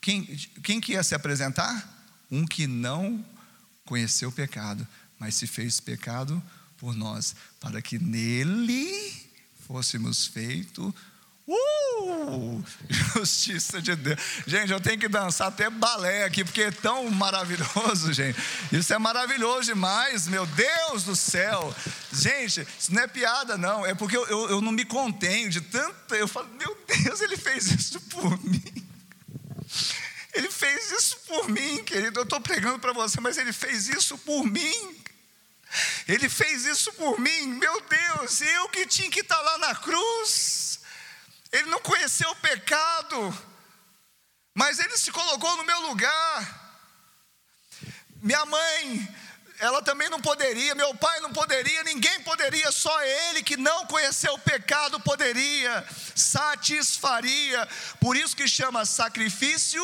Quem, quem que ia se apresentar? Um que não conheceu o pecado, mas se fez pecado por nós, para que nele fôssemos feitos Uh! Justiça de Deus. Gente, eu tenho que dançar até balé aqui, porque é tão maravilhoso, gente. Isso é maravilhoso demais, meu Deus do céu. Gente, isso não é piada, não. É porque eu, eu, eu não me contenho de tanto. Eu falo, meu Deus, ele fez isso por mim. Ele fez isso por mim, querido. Eu estou pregando para você, mas ele fez isso por mim. Ele fez isso por mim, meu Deus, eu que tinha que estar tá lá na cruz. Ele não conheceu o pecado, mas ele se colocou no meu lugar. Minha mãe, ela também não poderia, meu pai não poderia, ninguém poderia, só ele que não conheceu o pecado poderia, satisfaria. Por isso que chama sacrifício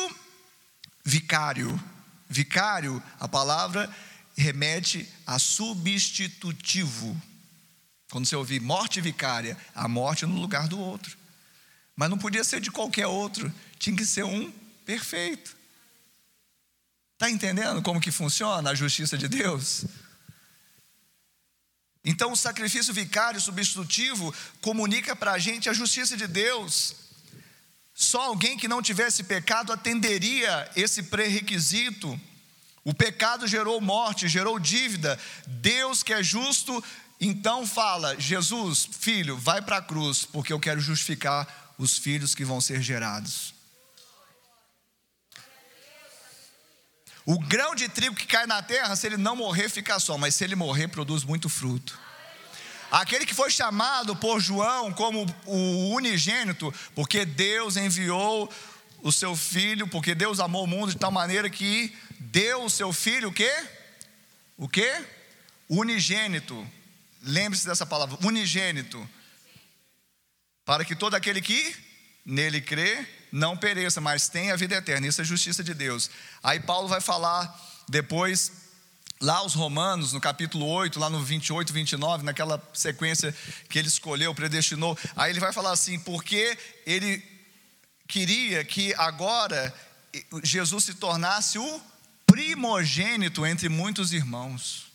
vicário. Vicário, a palavra remete a substitutivo. Quando você ouvir morte vicária, a morte no lugar do outro. Mas não podia ser de qualquer outro, tinha que ser um perfeito. Está entendendo como que funciona a justiça de Deus? Então, o sacrifício vicário substitutivo comunica para a gente a justiça de Deus. Só alguém que não tivesse pecado atenderia esse pré-requisito. O pecado gerou morte, gerou dívida. Deus, que é justo, então fala: Jesus, filho, vai para a cruz, porque eu quero justificar os filhos que vão ser gerados. O grão de trigo que cai na terra, se ele não morrer, fica só, mas se ele morrer, produz muito fruto. Aquele que foi chamado por João como o unigênito, porque Deus enviou o seu filho, porque Deus amou o mundo de tal maneira que deu o seu filho o quê? O quê? Unigênito. Lembre-se dessa palavra, unigênito para que todo aquele que nele crê não pereça, mas tenha a vida eterna. Isso é justiça de Deus. Aí Paulo vai falar depois, lá aos Romanos, no capítulo 8, lá no 28, 29, naquela sequência que ele escolheu, predestinou. Aí ele vai falar assim: porque ele queria que agora Jesus se tornasse o primogênito entre muitos irmãos.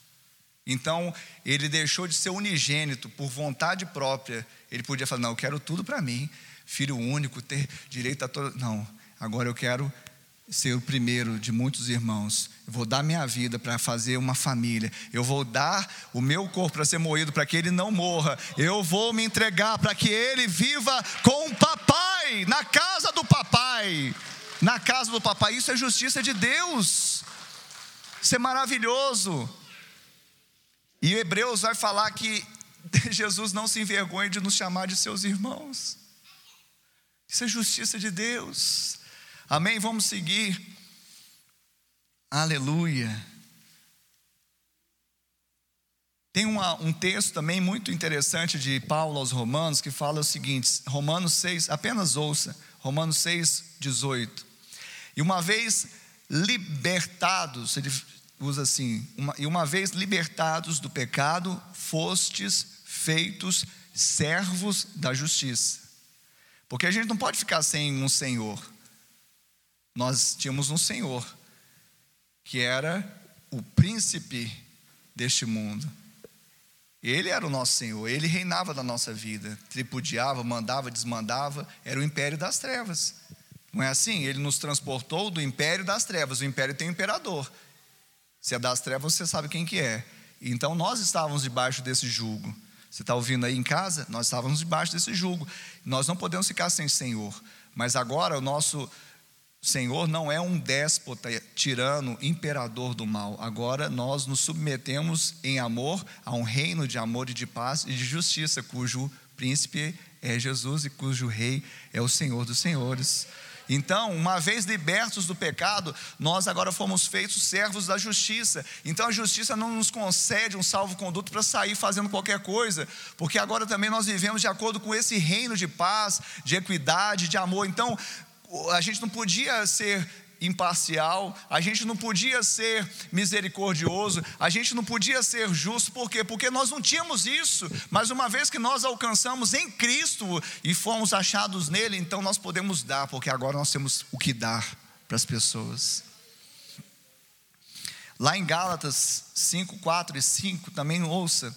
Então, ele deixou de ser unigênito por vontade própria. Ele podia falar: Não, eu quero tudo para mim, filho único, ter direito a todo. Não, agora eu quero ser o primeiro de muitos irmãos. Eu vou dar minha vida para fazer uma família. Eu vou dar o meu corpo para ser moído, para que ele não morra. Eu vou me entregar para que ele viva com o papai, na casa do papai. Na casa do papai. Isso é justiça de Deus. Isso é maravilhoso. E Hebreus vai falar que Jesus não se envergonha de nos chamar de seus irmãos. Isso é justiça de Deus. Amém? Vamos seguir. Aleluia. Tem uma, um texto também muito interessante de Paulo aos Romanos que fala o seguinte: Romanos 6, apenas ouça, Romanos 6, 18. E uma vez libertados, ele usa assim: uma, e uma vez libertados do pecado, fostes feitos servos da justiça. Porque a gente não pode ficar sem um Senhor. Nós tínhamos um Senhor, que era o príncipe deste mundo. Ele era o nosso Senhor, ele reinava da nossa vida, tripudiava, mandava, desmandava, era o império das trevas. Não é assim? Ele nos transportou do império das trevas. O império tem um imperador. Se é das trevas, você sabe quem que é. Então nós estávamos debaixo desse jugo. Você está ouvindo aí em casa? Nós estávamos debaixo desse jugo. Nós não podemos ficar sem Senhor. Mas agora o nosso Senhor não é um déspota, tirano, imperador do mal. Agora nós nos submetemos em amor a um reino de amor e de paz e de justiça, cujo príncipe é Jesus e cujo rei é o Senhor dos senhores. Então, uma vez libertos do pecado, nós agora fomos feitos servos da justiça. Então, a justiça não nos concede um salvo-conduto para sair fazendo qualquer coisa, porque agora também nós vivemos de acordo com esse reino de paz, de equidade, de amor. Então, a gente não podia ser imparcial, a gente não podia ser misericordioso, a gente não podia ser justo, por quê? Porque nós não tínhamos isso, mas uma vez que nós alcançamos em Cristo e fomos achados nele, então nós podemos dar, porque agora nós temos o que dar para as pessoas. Lá em Gálatas 5, 4 e 5, também ouça: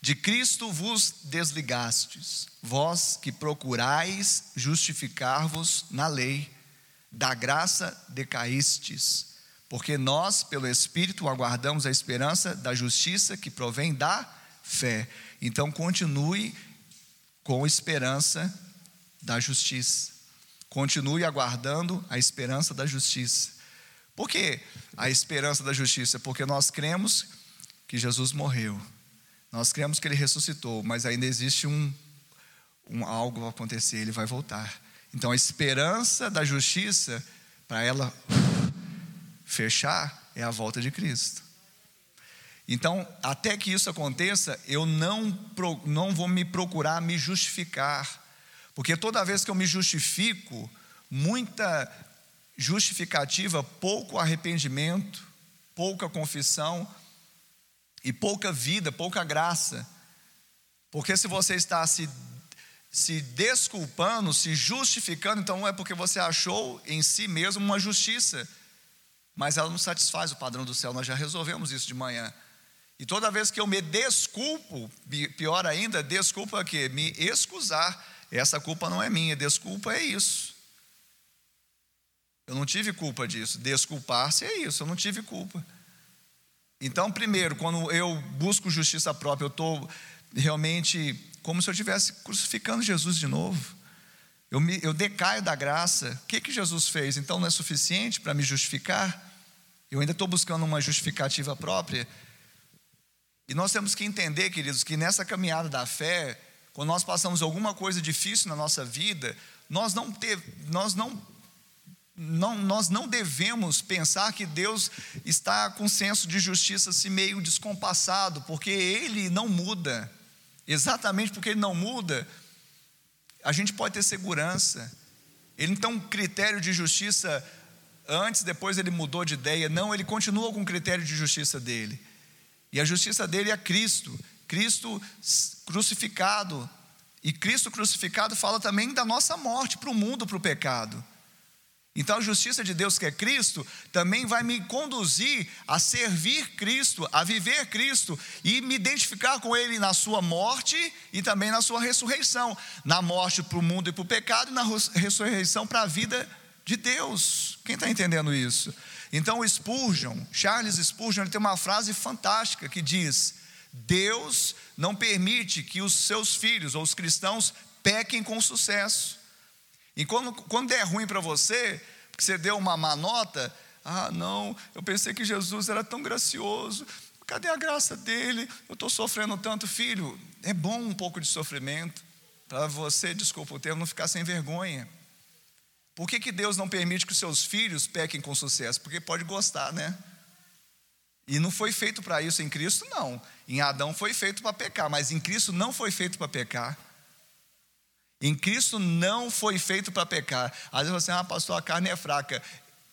De Cristo vos desligastes, vós que procurais justificar-vos na lei da graça decaístes, porque nós, pelo Espírito, aguardamos a esperança da justiça que provém da fé. Então, continue com esperança da justiça. Continue aguardando a esperança da justiça. Por que a esperança da justiça? Porque nós cremos que Jesus morreu. Nós cremos que ele ressuscitou, mas ainda existe um, um algo a acontecer, ele vai voltar. Então a esperança da justiça, para ela fechar, é a volta de Cristo. Então, até que isso aconteça, eu não, não vou me procurar me justificar, porque toda vez que eu me justifico, muita justificativa, pouco arrependimento, pouca confissão e pouca vida, pouca graça. Porque se você está se se desculpando, se justificando, então é porque você achou em si mesmo uma justiça, mas ela não satisfaz o padrão do céu, nós já resolvemos isso de manhã. E toda vez que eu me desculpo, pior ainda, desculpa que me excusar, essa culpa não é minha, desculpa é isso. Eu não tive culpa disso, desculpar-se é isso, eu não tive culpa. Então, primeiro, quando eu busco justiça própria, eu estou realmente como se eu estivesse crucificando Jesus de novo. Eu, me, eu decaio da graça. O que, que Jesus fez? Então não é suficiente para me justificar? Eu ainda estou buscando uma justificativa própria. E nós temos que entender, queridos, que nessa caminhada da fé, quando nós passamos alguma coisa difícil na nossa vida, nós não, te, nós não, não, nós não devemos pensar que Deus está com senso de justiça assim meio descompassado, porque Ele não muda. Exatamente porque ele não muda, a gente pode ter segurança. Ele um critério de justiça antes, depois ele mudou de ideia. Não, ele continua com o critério de justiça dele. E a justiça dele é Cristo, Cristo crucificado. E Cristo crucificado fala também da nossa morte para o mundo, para o pecado. Então a justiça de Deus, que é Cristo, também vai me conduzir a servir Cristo, a viver Cristo e me identificar com Ele na Sua morte e também na Sua ressurreição. Na morte para o mundo e para o pecado, e na ressurreição para a vida de Deus. Quem está entendendo isso? Então Spurgeon, Charles Spurgeon, ele tem uma frase fantástica que diz: Deus não permite que os seus filhos ou os cristãos pequem com sucesso. E quando, quando é ruim para você, porque você deu uma má nota, ah, não, eu pensei que Jesus era tão gracioso, cadê a graça dele? Eu estou sofrendo tanto, filho. É bom um pouco de sofrimento, para você, desculpa o termo, não ficar sem vergonha. Por que, que Deus não permite que os seus filhos pequem com sucesso? Porque pode gostar, né? E não foi feito para isso em Cristo, não. Em Adão foi feito para pecar, mas em Cristo não foi feito para pecar. Em Cristo não foi feito para pecar. Às vezes você, ah, pastor, a carne é fraca.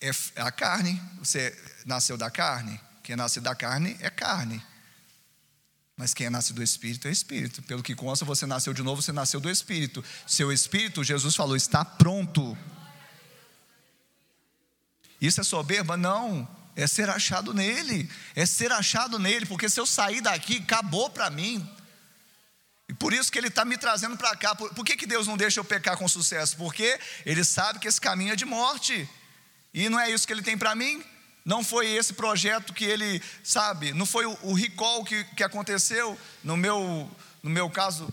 É a carne, você nasceu da carne. Quem nasce da carne é carne. Mas quem é nasce do Espírito é Espírito. Pelo que consta, você nasceu de novo, você nasceu do Espírito. Seu Espírito, Jesus falou, está pronto. Isso é soberba? Não. É ser achado nele. É ser achado nele, porque se eu sair daqui, acabou para mim. Por isso que Ele está me trazendo para cá. Por, por que, que Deus não deixa eu pecar com sucesso? Porque Ele sabe que esse caminho é de morte. E não é isso que Ele tem para mim. Não foi esse projeto que Ele, sabe, não foi o, o recall que, que aconteceu. No meu, no meu caso,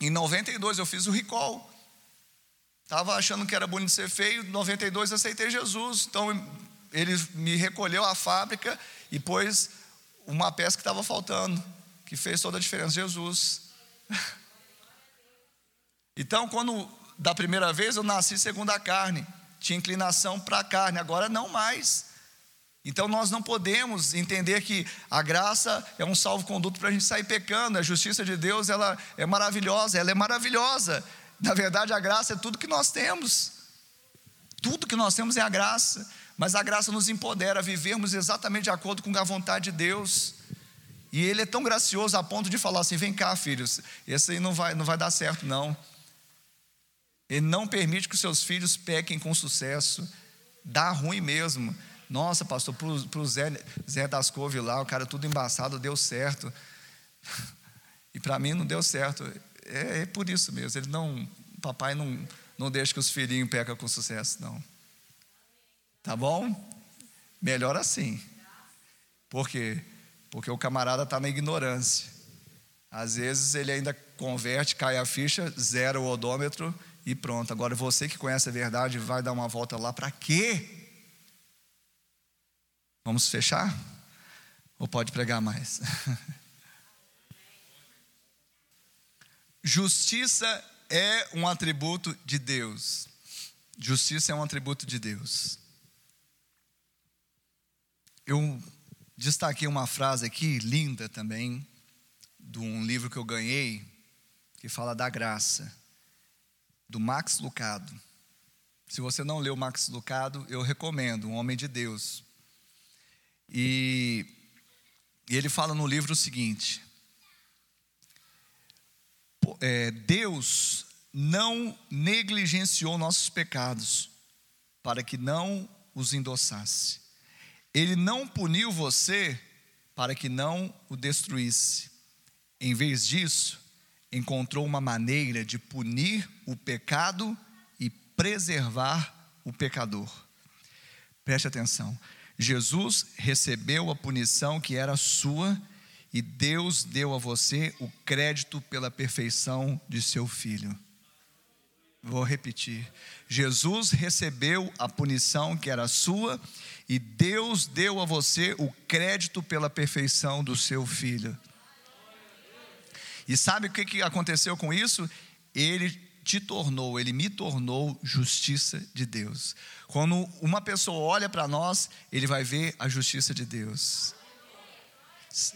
em 92 eu fiz o recall. Estava achando que era bonito ser feio, em 92 aceitei Jesus. Então ele me recolheu à fábrica e pôs uma peça que estava faltando, que fez toda a diferença, Jesus. Então, quando da primeira vez eu nasci segundo a carne, tinha inclinação para a carne, agora não mais. Então nós não podemos entender que a graça é um salvo-conduto para a gente sair pecando, a justiça de Deus ela é maravilhosa, ela é maravilhosa. Na verdade, a graça é tudo que nós temos. Tudo que nós temos é a graça. Mas a graça nos empodera a vivermos exatamente de acordo com a vontade de Deus. E Ele é tão gracioso a ponto de falar assim: vem cá, filhos, esse aí não vai, não vai dar certo, não. Ele não permite que os seus filhos pequem com sucesso. Dá ruim mesmo. Nossa, pastor, para o Zé, Zé das Couve lá, o cara tudo embaçado, deu certo. E para mim não deu certo. É, é, por isso mesmo. Ele não, papai não, não deixa que os filhinhos pecam com sucesso, não. Tá bom? Melhor assim. Por quê? Porque o camarada está na ignorância. Às vezes ele ainda converte, cai a ficha, zera o odômetro e pronto. Agora você que conhece a verdade vai dar uma volta lá para quê? Vamos fechar? Ou pode pregar mais? Justiça é um atributo de Deus. Justiça é um atributo de Deus. Eu destaquei uma frase aqui, linda também, de um livro que eu ganhei, que fala da graça, do Max Lucado. Se você não leu Max Lucado, eu recomendo, um homem de Deus. E, e ele fala no livro o seguinte: é, Deus não negligenciou nossos pecados para que não os endossasse. Ele não puniu você para que não o destruísse. Em vez disso, encontrou uma maneira de punir o pecado e preservar o pecador. Preste atenção. Jesus recebeu a punição que era sua e Deus deu a você o crédito pela perfeição de seu filho. Vou repetir. Jesus recebeu a punição que era sua e Deus deu a você o crédito pela perfeição do seu filho. E sabe o que aconteceu com isso? Ele te tornou, ele me tornou justiça de Deus. Quando uma pessoa olha para nós, ele vai ver a justiça de Deus.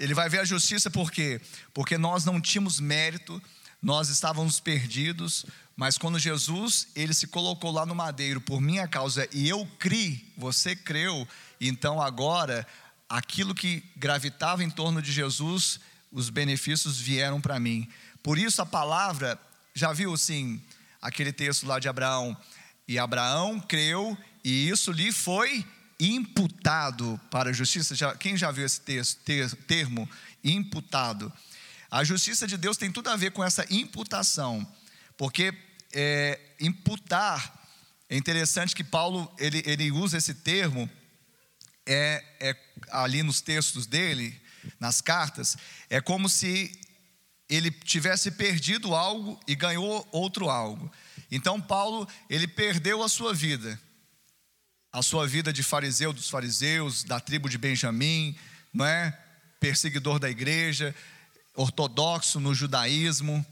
Ele vai ver a justiça por quê? Porque nós não tínhamos mérito, nós estávamos perdidos, mas quando Jesus, ele se colocou lá no madeiro por minha causa e eu criei, você creu, então agora aquilo que gravitava em torno de Jesus, os benefícios vieram para mim. Por isso a palavra, já viu assim, aquele texto lá de Abraão, e Abraão creu e isso lhe foi imputado para a justiça. Já, quem já viu esse texto, ter, termo? Imputado. A justiça de Deus tem tudo a ver com essa imputação, porque é, imputar, é interessante que Paulo ele, ele usa esse termo é, é, ali nos textos dele, nas cartas, é como se ele tivesse perdido algo e ganhou outro algo. Então Paulo ele perdeu a sua vida a sua vida de fariseu dos fariseus, da tribo de Benjamim, não é? Perseguidor da igreja, ortodoxo no judaísmo,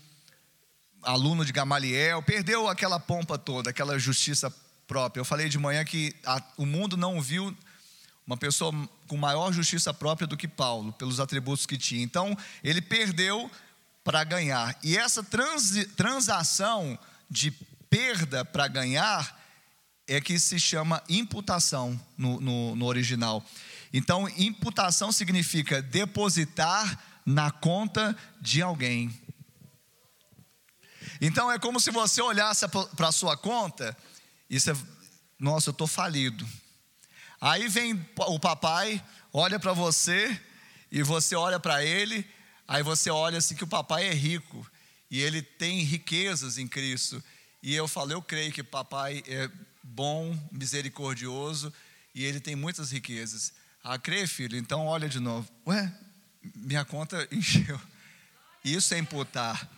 aluno de Gamaliel, perdeu aquela pompa toda, aquela justiça própria. Eu falei de manhã que a, o mundo não viu uma pessoa com maior justiça própria do que Paulo, pelos atributos que tinha. Então, ele perdeu para ganhar. E essa trans, transação de perda para ganhar é que se chama imputação no, no, no original. Então, imputação significa depositar na conta de alguém. Então é como se você olhasse para a sua conta e você, nossa, eu estou falido. Aí vem o papai, olha para você e você olha para ele, aí você olha assim que o papai é rico e ele tem riquezas em Cristo. E eu falo, eu creio que papai é bom, misericordioso e ele tem muitas riquezas. Ah, crê, filho? Então olha de novo. Ué, minha conta encheu. Isso é imputar.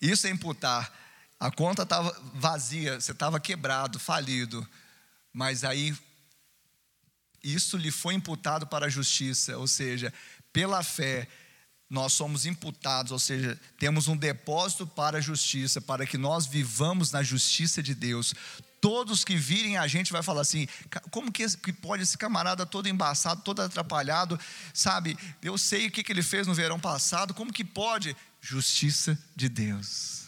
Isso é imputar. A conta estava vazia, você estava quebrado, falido. Mas aí isso lhe foi imputado para a justiça, ou seja, pela fé nós somos imputados, ou seja, temos um depósito para a justiça, para que nós vivamos na justiça de Deus. Todos que virem a gente vai falar assim: como que, pode esse camarada todo embaçado, todo atrapalhado, sabe? Eu sei o que, que ele fez no verão passado, como que pode? Justiça de Deus.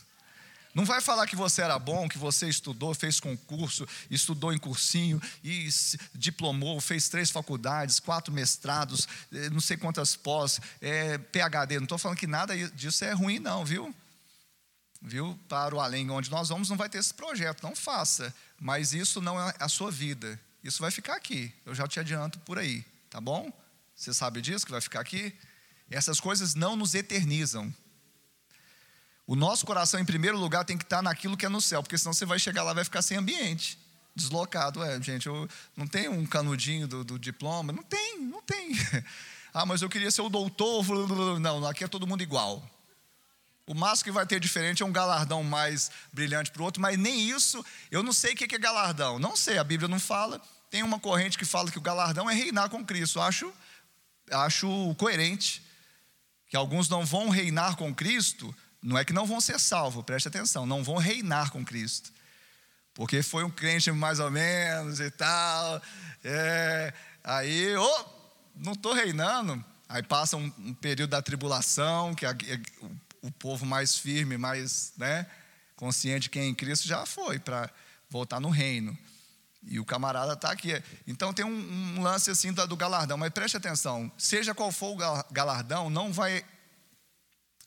Não vai falar que você era bom, que você estudou, fez concurso, estudou em cursinho e diplomou, fez três faculdades, quatro mestrados, eh, não sei quantas pós, é, PhD. Não estou falando que nada disso é ruim, não, viu? Viu? Para o além onde nós vamos, não vai ter esse projeto, não faça. Mas isso não é a sua vida. Isso vai ficar aqui. Eu já te adianto por aí, tá bom? Você sabe disso que vai ficar aqui? Essas coisas não nos eternizam. O nosso coração, em primeiro lugar, tem que estar naquilo que é no céu, porque senão você vai chegar lá e vai ficar sem ambiente, deslocado. É, gente, eu não tem um canudinho do, do diploma? Não tem, não tem. Ah, mas eu queria ser o doutor. Não, aqui é todo mundo igual. O máximo que vai ter diferente é um galardão mais brilhante para o outro, mas nem isso, eu não sei o que é galardão. Não sei, a Bíblia não fala. Tem uma corrente que fala que o galardão é reinar com Cristo. acho, acho coerente. Que alguns não vão reinar com Cristo não é que não vão ser salvos, preste atenção, não vão reinar com Cristo. Porque foi um crente mais ou menos e tal. É, aí, oh, não estou reinando. Aí passa um, um, período da tribulação, que é, é, o, o, povo mais firme, mais né, consciente de quem é em Cristo já foi para voltar no reino. E o camarada está aqui. Então tem um, um lance assim do galardão, mas preste atenção: seja qual for o galardão, não vai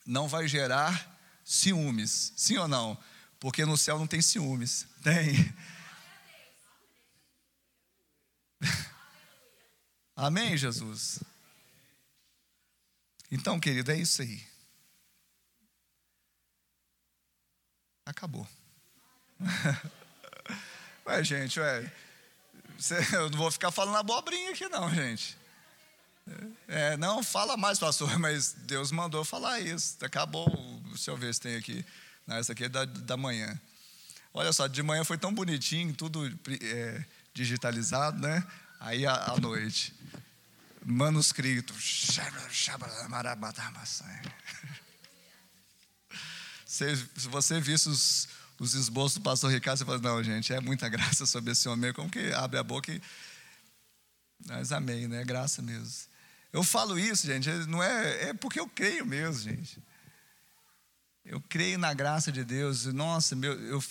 não vai gerar ciúmes. Sim ou não? Porque no céu não tem ciúmes. Tem. Amém, Jesus? Então, querido, é isso aí. Acabou. Ué, gente, ué. Eu não vou ficar falando abobrinha aqui, não, gente. É, não, fala mais, pastor, mas Deus mandou falar isso. Acabou. Deixa eu ver se tem aqui. Não, essa aqui é da, da manhã. Olha só, de manhã foi tão bonitinho, tudo é, digitalizado, né? Aí à, noite, manuscrito. Se, se você visse os, os esboços do pastor Ricardo, você fala, não, gente, é muita graça sobre esse homem. Como que abre a boca e. Mas amém, né? Graça mesmo. Eu falo isso, gente, não é, é porque eu creio mesmo, gente. Eu creio na graça de Deus. Nossa, meu, eu,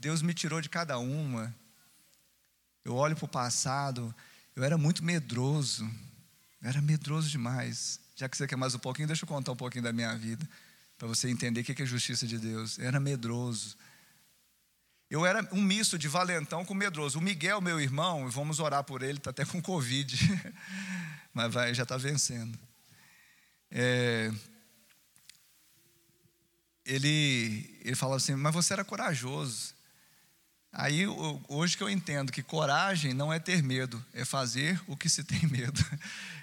Deus me tirou de cada uma. Eu olho para o passado, eu era muito medroso. Eu era medroso demais. Já que você quer mais um pouquinho, deixa eu contar um pouquinho da minha vida. Para você entender o que é justiça de Deus. Eu era medroso. Eu era um misto de valentão com medroso. O Miguel, meu irmão, vamos orar por ele, está até com Covid. mas vai, já está vencendo. É, ele, ele fala assim, mas você era corajoso. Aí, hoje que eu entendo que coragem não é ter medo, é fazer o que se tem medo.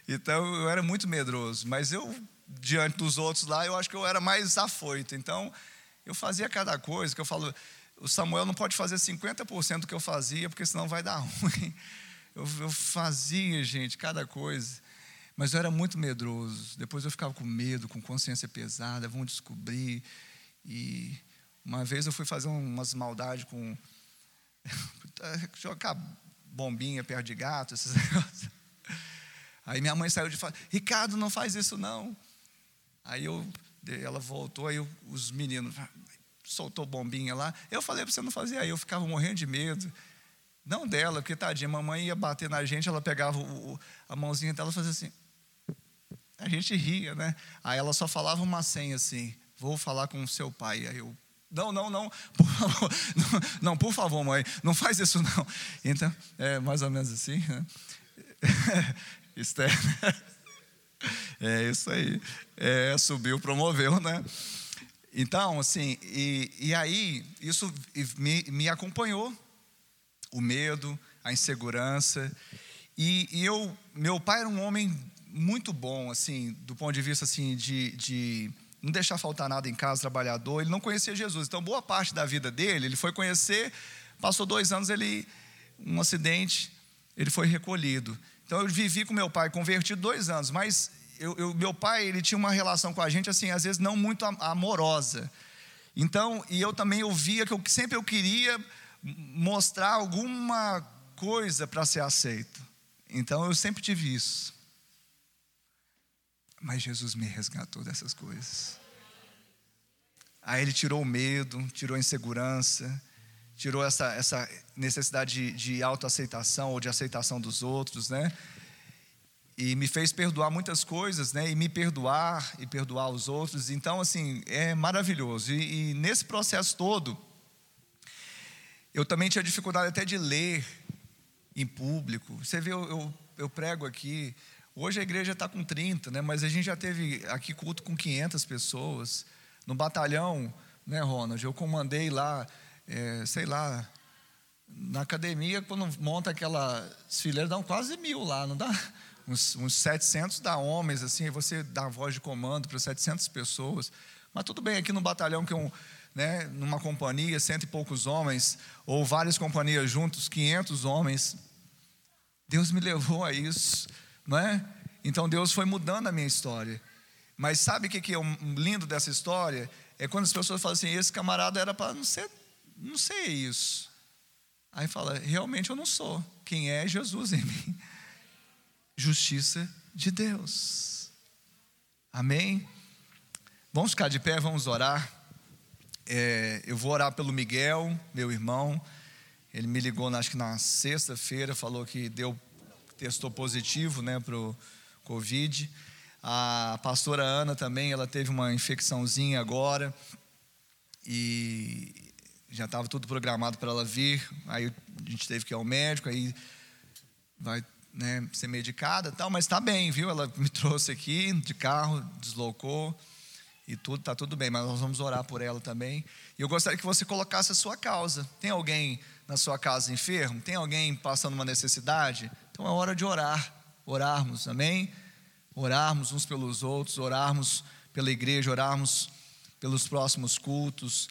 Então, eu era muito medroso, mas eu, diante dos outros lá, eu acho que eu era mais afoito. Então, eu fazia cada coisa, que eu falo, o Samuel não pode fazer 50% do que eu fazia, porque senão vai dar ruim. Eu, eu fazia, gente, cada coisa. Mas eu era muito medroso. Depois eu ficava com medo, com consciência pesada, vão descobrir. E uma vez eu fui fazer umas maldades com. jogar bombinha perto de gato, esses negócios. Aí minha mãe saiu de fala, Ricardo, não faz isso não. Aí eu, ela voltou, aí eu, os meninos soltou bombinha lá. Eu falei para você não fazer, aí eu ficava morrendo de medo. Não dela, porque tadinha, mamãe ia bater na gente, ela pegava o, a mãozinha dela e fazia assim. A gente ria, né? Aí ela só falava uma senha assim: vou falar com o seu pai. Aí eu, não, não, não, por favor, não, não, por favor, mãe, não faz isso não. Então, é mais ou menos assim, né? Esther, é isso aí. É, subiu, promoveu, né? Então, assim, e, e aí, isso me, me acompanhou, o medo, a insegurança, e, e eu, meu pai era um homem muito bom, assim, do ponto de vista assim de, de não deixar faltar nada em casa, trabalhador. Ele não conhecia Jesus. Então, boa parte da vida dele, ele foi conhecer, passou dois anos, ele, um acidente, ele foi recolhido. Então, eu vivi com meu pai, convertido dois anos, mas eu, eu, meu pai, ele tinha uma relação com a gente, assim, às vezes não muito amorosa. Então, e eu também ouvia que eu, sempre eu queria mostrar alguma coisa para ser aceito. Então, eu sempre tive isso. Mas Jesus me resgatou dessas coisas. Aí ele tirou o medo, tirou a insegurança, tirou essa, essa necessidade de, de autoaceitação ou de aceitação dos outros, né? E me fez perdoar muitas coisas, né? E me perdoar e perdoar os outros. Então, assim, é maravilhoso. E, e, nesse processo todo, eu também tinha dificuldade até de ler em público. Você vê, eu, eu, eu prego aqui. Hoje a igreja está com 30, né? Mas a gente já teve aqui culto com 500 pessoas. No batalhão, né, Ronald? Eu comandei lá, é, sei lá, na academia, quando monta aquela fileira, dá quase mil lá, não dá? Uns, uns 700 da homens, assim, você dá voz de comando para 700 pessoas. Mas tudo bem, aqui no batalhão, que é um, né, numa companhia, cento e poucos homens, ou várias companhias juntos, 500 homens. Deus me levou a isso, não é? Então Deus foi mudando a minha história. Mas sabe o que é lindo dessa história? É quando as pessoas falam assim: esse camarada era para não ser, não ser isso. Aí fala: realmente eu não sou. Quem é Jesus em mim? Justiça de Deus. Amém? Vamos ficar de pé, vamos orar. É, eu vou orar pelo Miguel, meu irmão. Ele me ligou, acho que na sexta-feira, falou que deu, testou positivo né, para o Covid. A pastora Ana também, ela teve uma infecçãozinha agora. E já estava tudo programado para ela vir. Aí a gente teve que ir ao médico, aí vai né, ser medicada tal, mas está bem, viu? Ela me trouxe aqui de carro, deslocou e tudo, está tudo bem, mas nós vamos orar por ela também. E eu gostaria que você colocasse a sua causa. Tem alguém na sua casa enfermo? Tem alguém passando uma necessidade? Então é hora de orar, orarmos, amém? Orarmos uns pelos outros, orarmos pela igreja, orarmos pelos próximos cultos,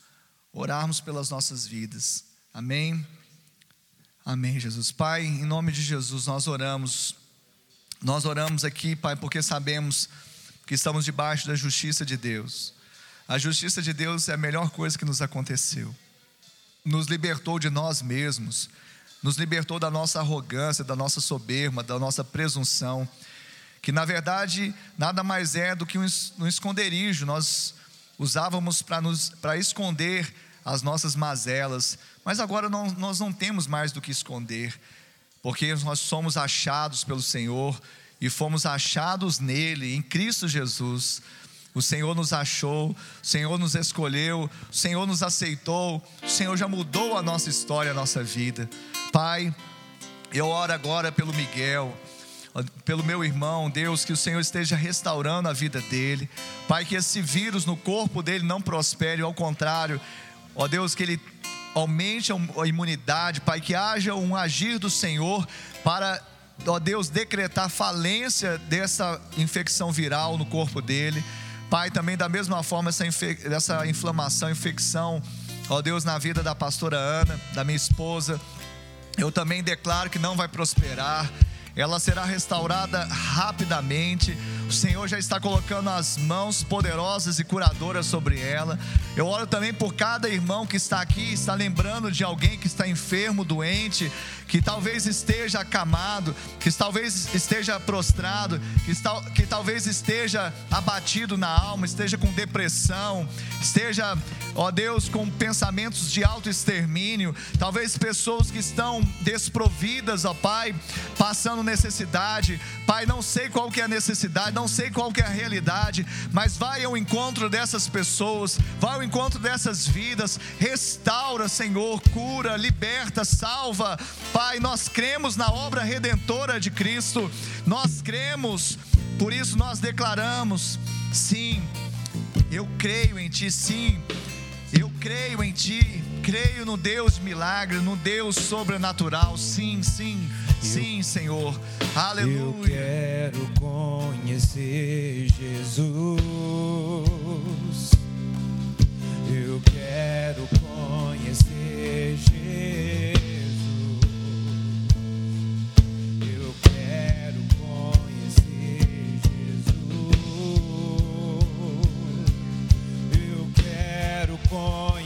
orarmos pelas nossas vidas, amém? Amém, Jesus. Pai, em nome de Jesus, nós oramos. Nós oramos aqui, Pai, porque sabemos que estamos debaixo da justiça de Deus. A justiça de Deus é a melhor coisa que nos aconteceu. Nos libertou de nós mesmos, nos libertou da nossa arrogância, da nossa soberba, da nossa presunção, que na verdade nada mais é do que um esconderijo. Nós usávamos para esconder as nossas mazelas, mas agora não, nós não temos mais do que esconder, porque nós somos achados pelo Senhor e fomos achados nele, em Cristo Jesus. O Senhor nos achou, o Senhor nos escolheu, o Senhor nos aceitou, o Senhor já mudou a nossa história, a nossa vida. Pai, eu oro agora pelo Miguel, pelo meu irmão, Deus, que o Senhor esteja restaurando a vida dele. Pai, que esse vírus no corpo dele não prospere, ao contrário, Ó Deus, que Ele aumente a imunidade, Pai, que haja um agir do Senhor para, ó Deus, decretar falência dessa infecção viral no corpo dele. Pai, também da mesma forma, essa, essa inflamação, infecção, ó Deus, na vida da pastora Ana, da minha esposa, eu também declaro que não vai prosperar ela será restaurada rapidamente. O Senhor já está colocando as mãos poderosas e curadoras sobre ela. Eu oro também por cada irmão que está aqui, está lembrando de alguém que está enfermo, doente, que talvez esteja acamado, que talvez esteja prostrado, que, está, que talvez esteja abatido na alma, esteja com depressão, esteja, ó Deus, com pensamentos de autoextermínio, talvez pessoas que estão desprovidas, ó Pai, passando necessidade. Pai, não sei qual que é a necessidade, não sei qual que é a realidade, mas vai ao encontro dessas pessoas, vai ao encontro dessas vidas, restaura, Senhor, cura, liberta, salva. Pai, nós cremos na obra redentora de Cristo. Nós cremos, por isso nós declaramos: sim, eu creio em Ti, sim, creio em Ti, creio no Deus milagre, no Deus sobrenatural. Sim, sim, sim, eu, Senhor. Aleluia. Eu quero conhecer Jesus. Eu quero conhecer Jesus. Quero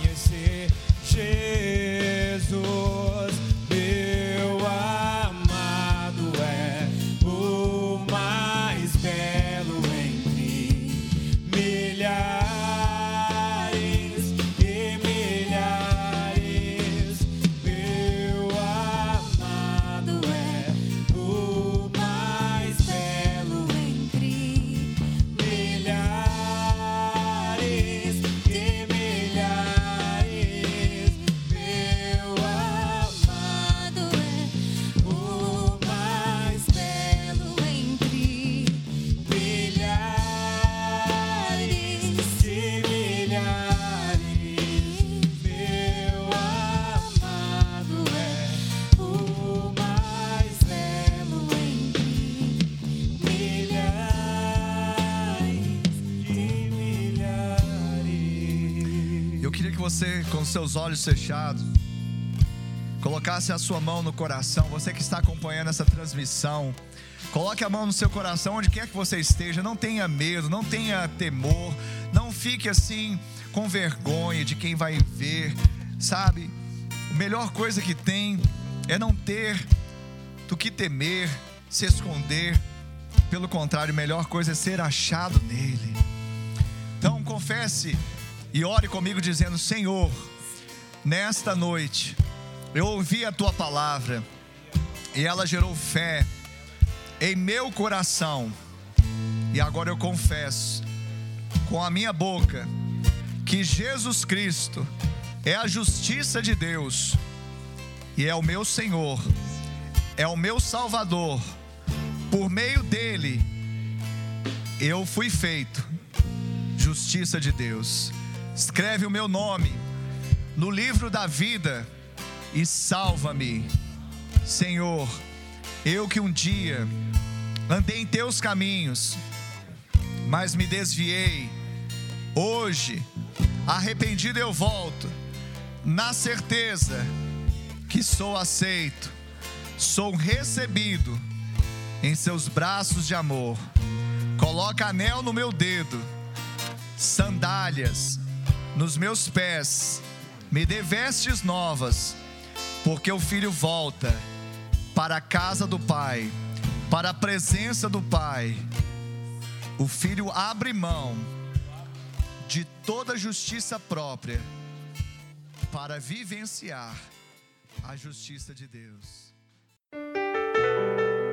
Eu queria que você, com seus olhos fechados, colocasse a sua mão no coração. Você que está acompanhando essa transmissão, coloque a mão no seu coração, onde quer que você esteja. Não tenha medo, não tenha temor, não fique assim com vergonha de quem vai ver, sabe? A melhor coisa que tem é não ter do que temer, se esconder. Pelo contrário, a melhor coisa é ser achado nele. Então confesse e ore comigo dizendo: Senhor, nesta noite eu ouvi a tua palavra e ela gerou fé em meu coração. E agora eu confesso com a minha boca que Jesus Cristo é a justiça de Deus e é o meu Senhor, é o meu Salvador. Por meio dele eu fui feito justiça de Deus. Escreve o meu nome no livro da vida e salva-me. Senhor, eu que um dia andei em teus caminhos, mas me desviei. Hoje, arrependido eu volto, na certeza que sou aceito, sou recebido em seus braços de amor. Coloca anel no meu dedo, sandálias nos meus pés, me dê vestes novas, porque o filho volta para a casa do Pai, para a presença do Pai. O filho abre mão de toda justiça própria para vivenciar a justiça de Deus.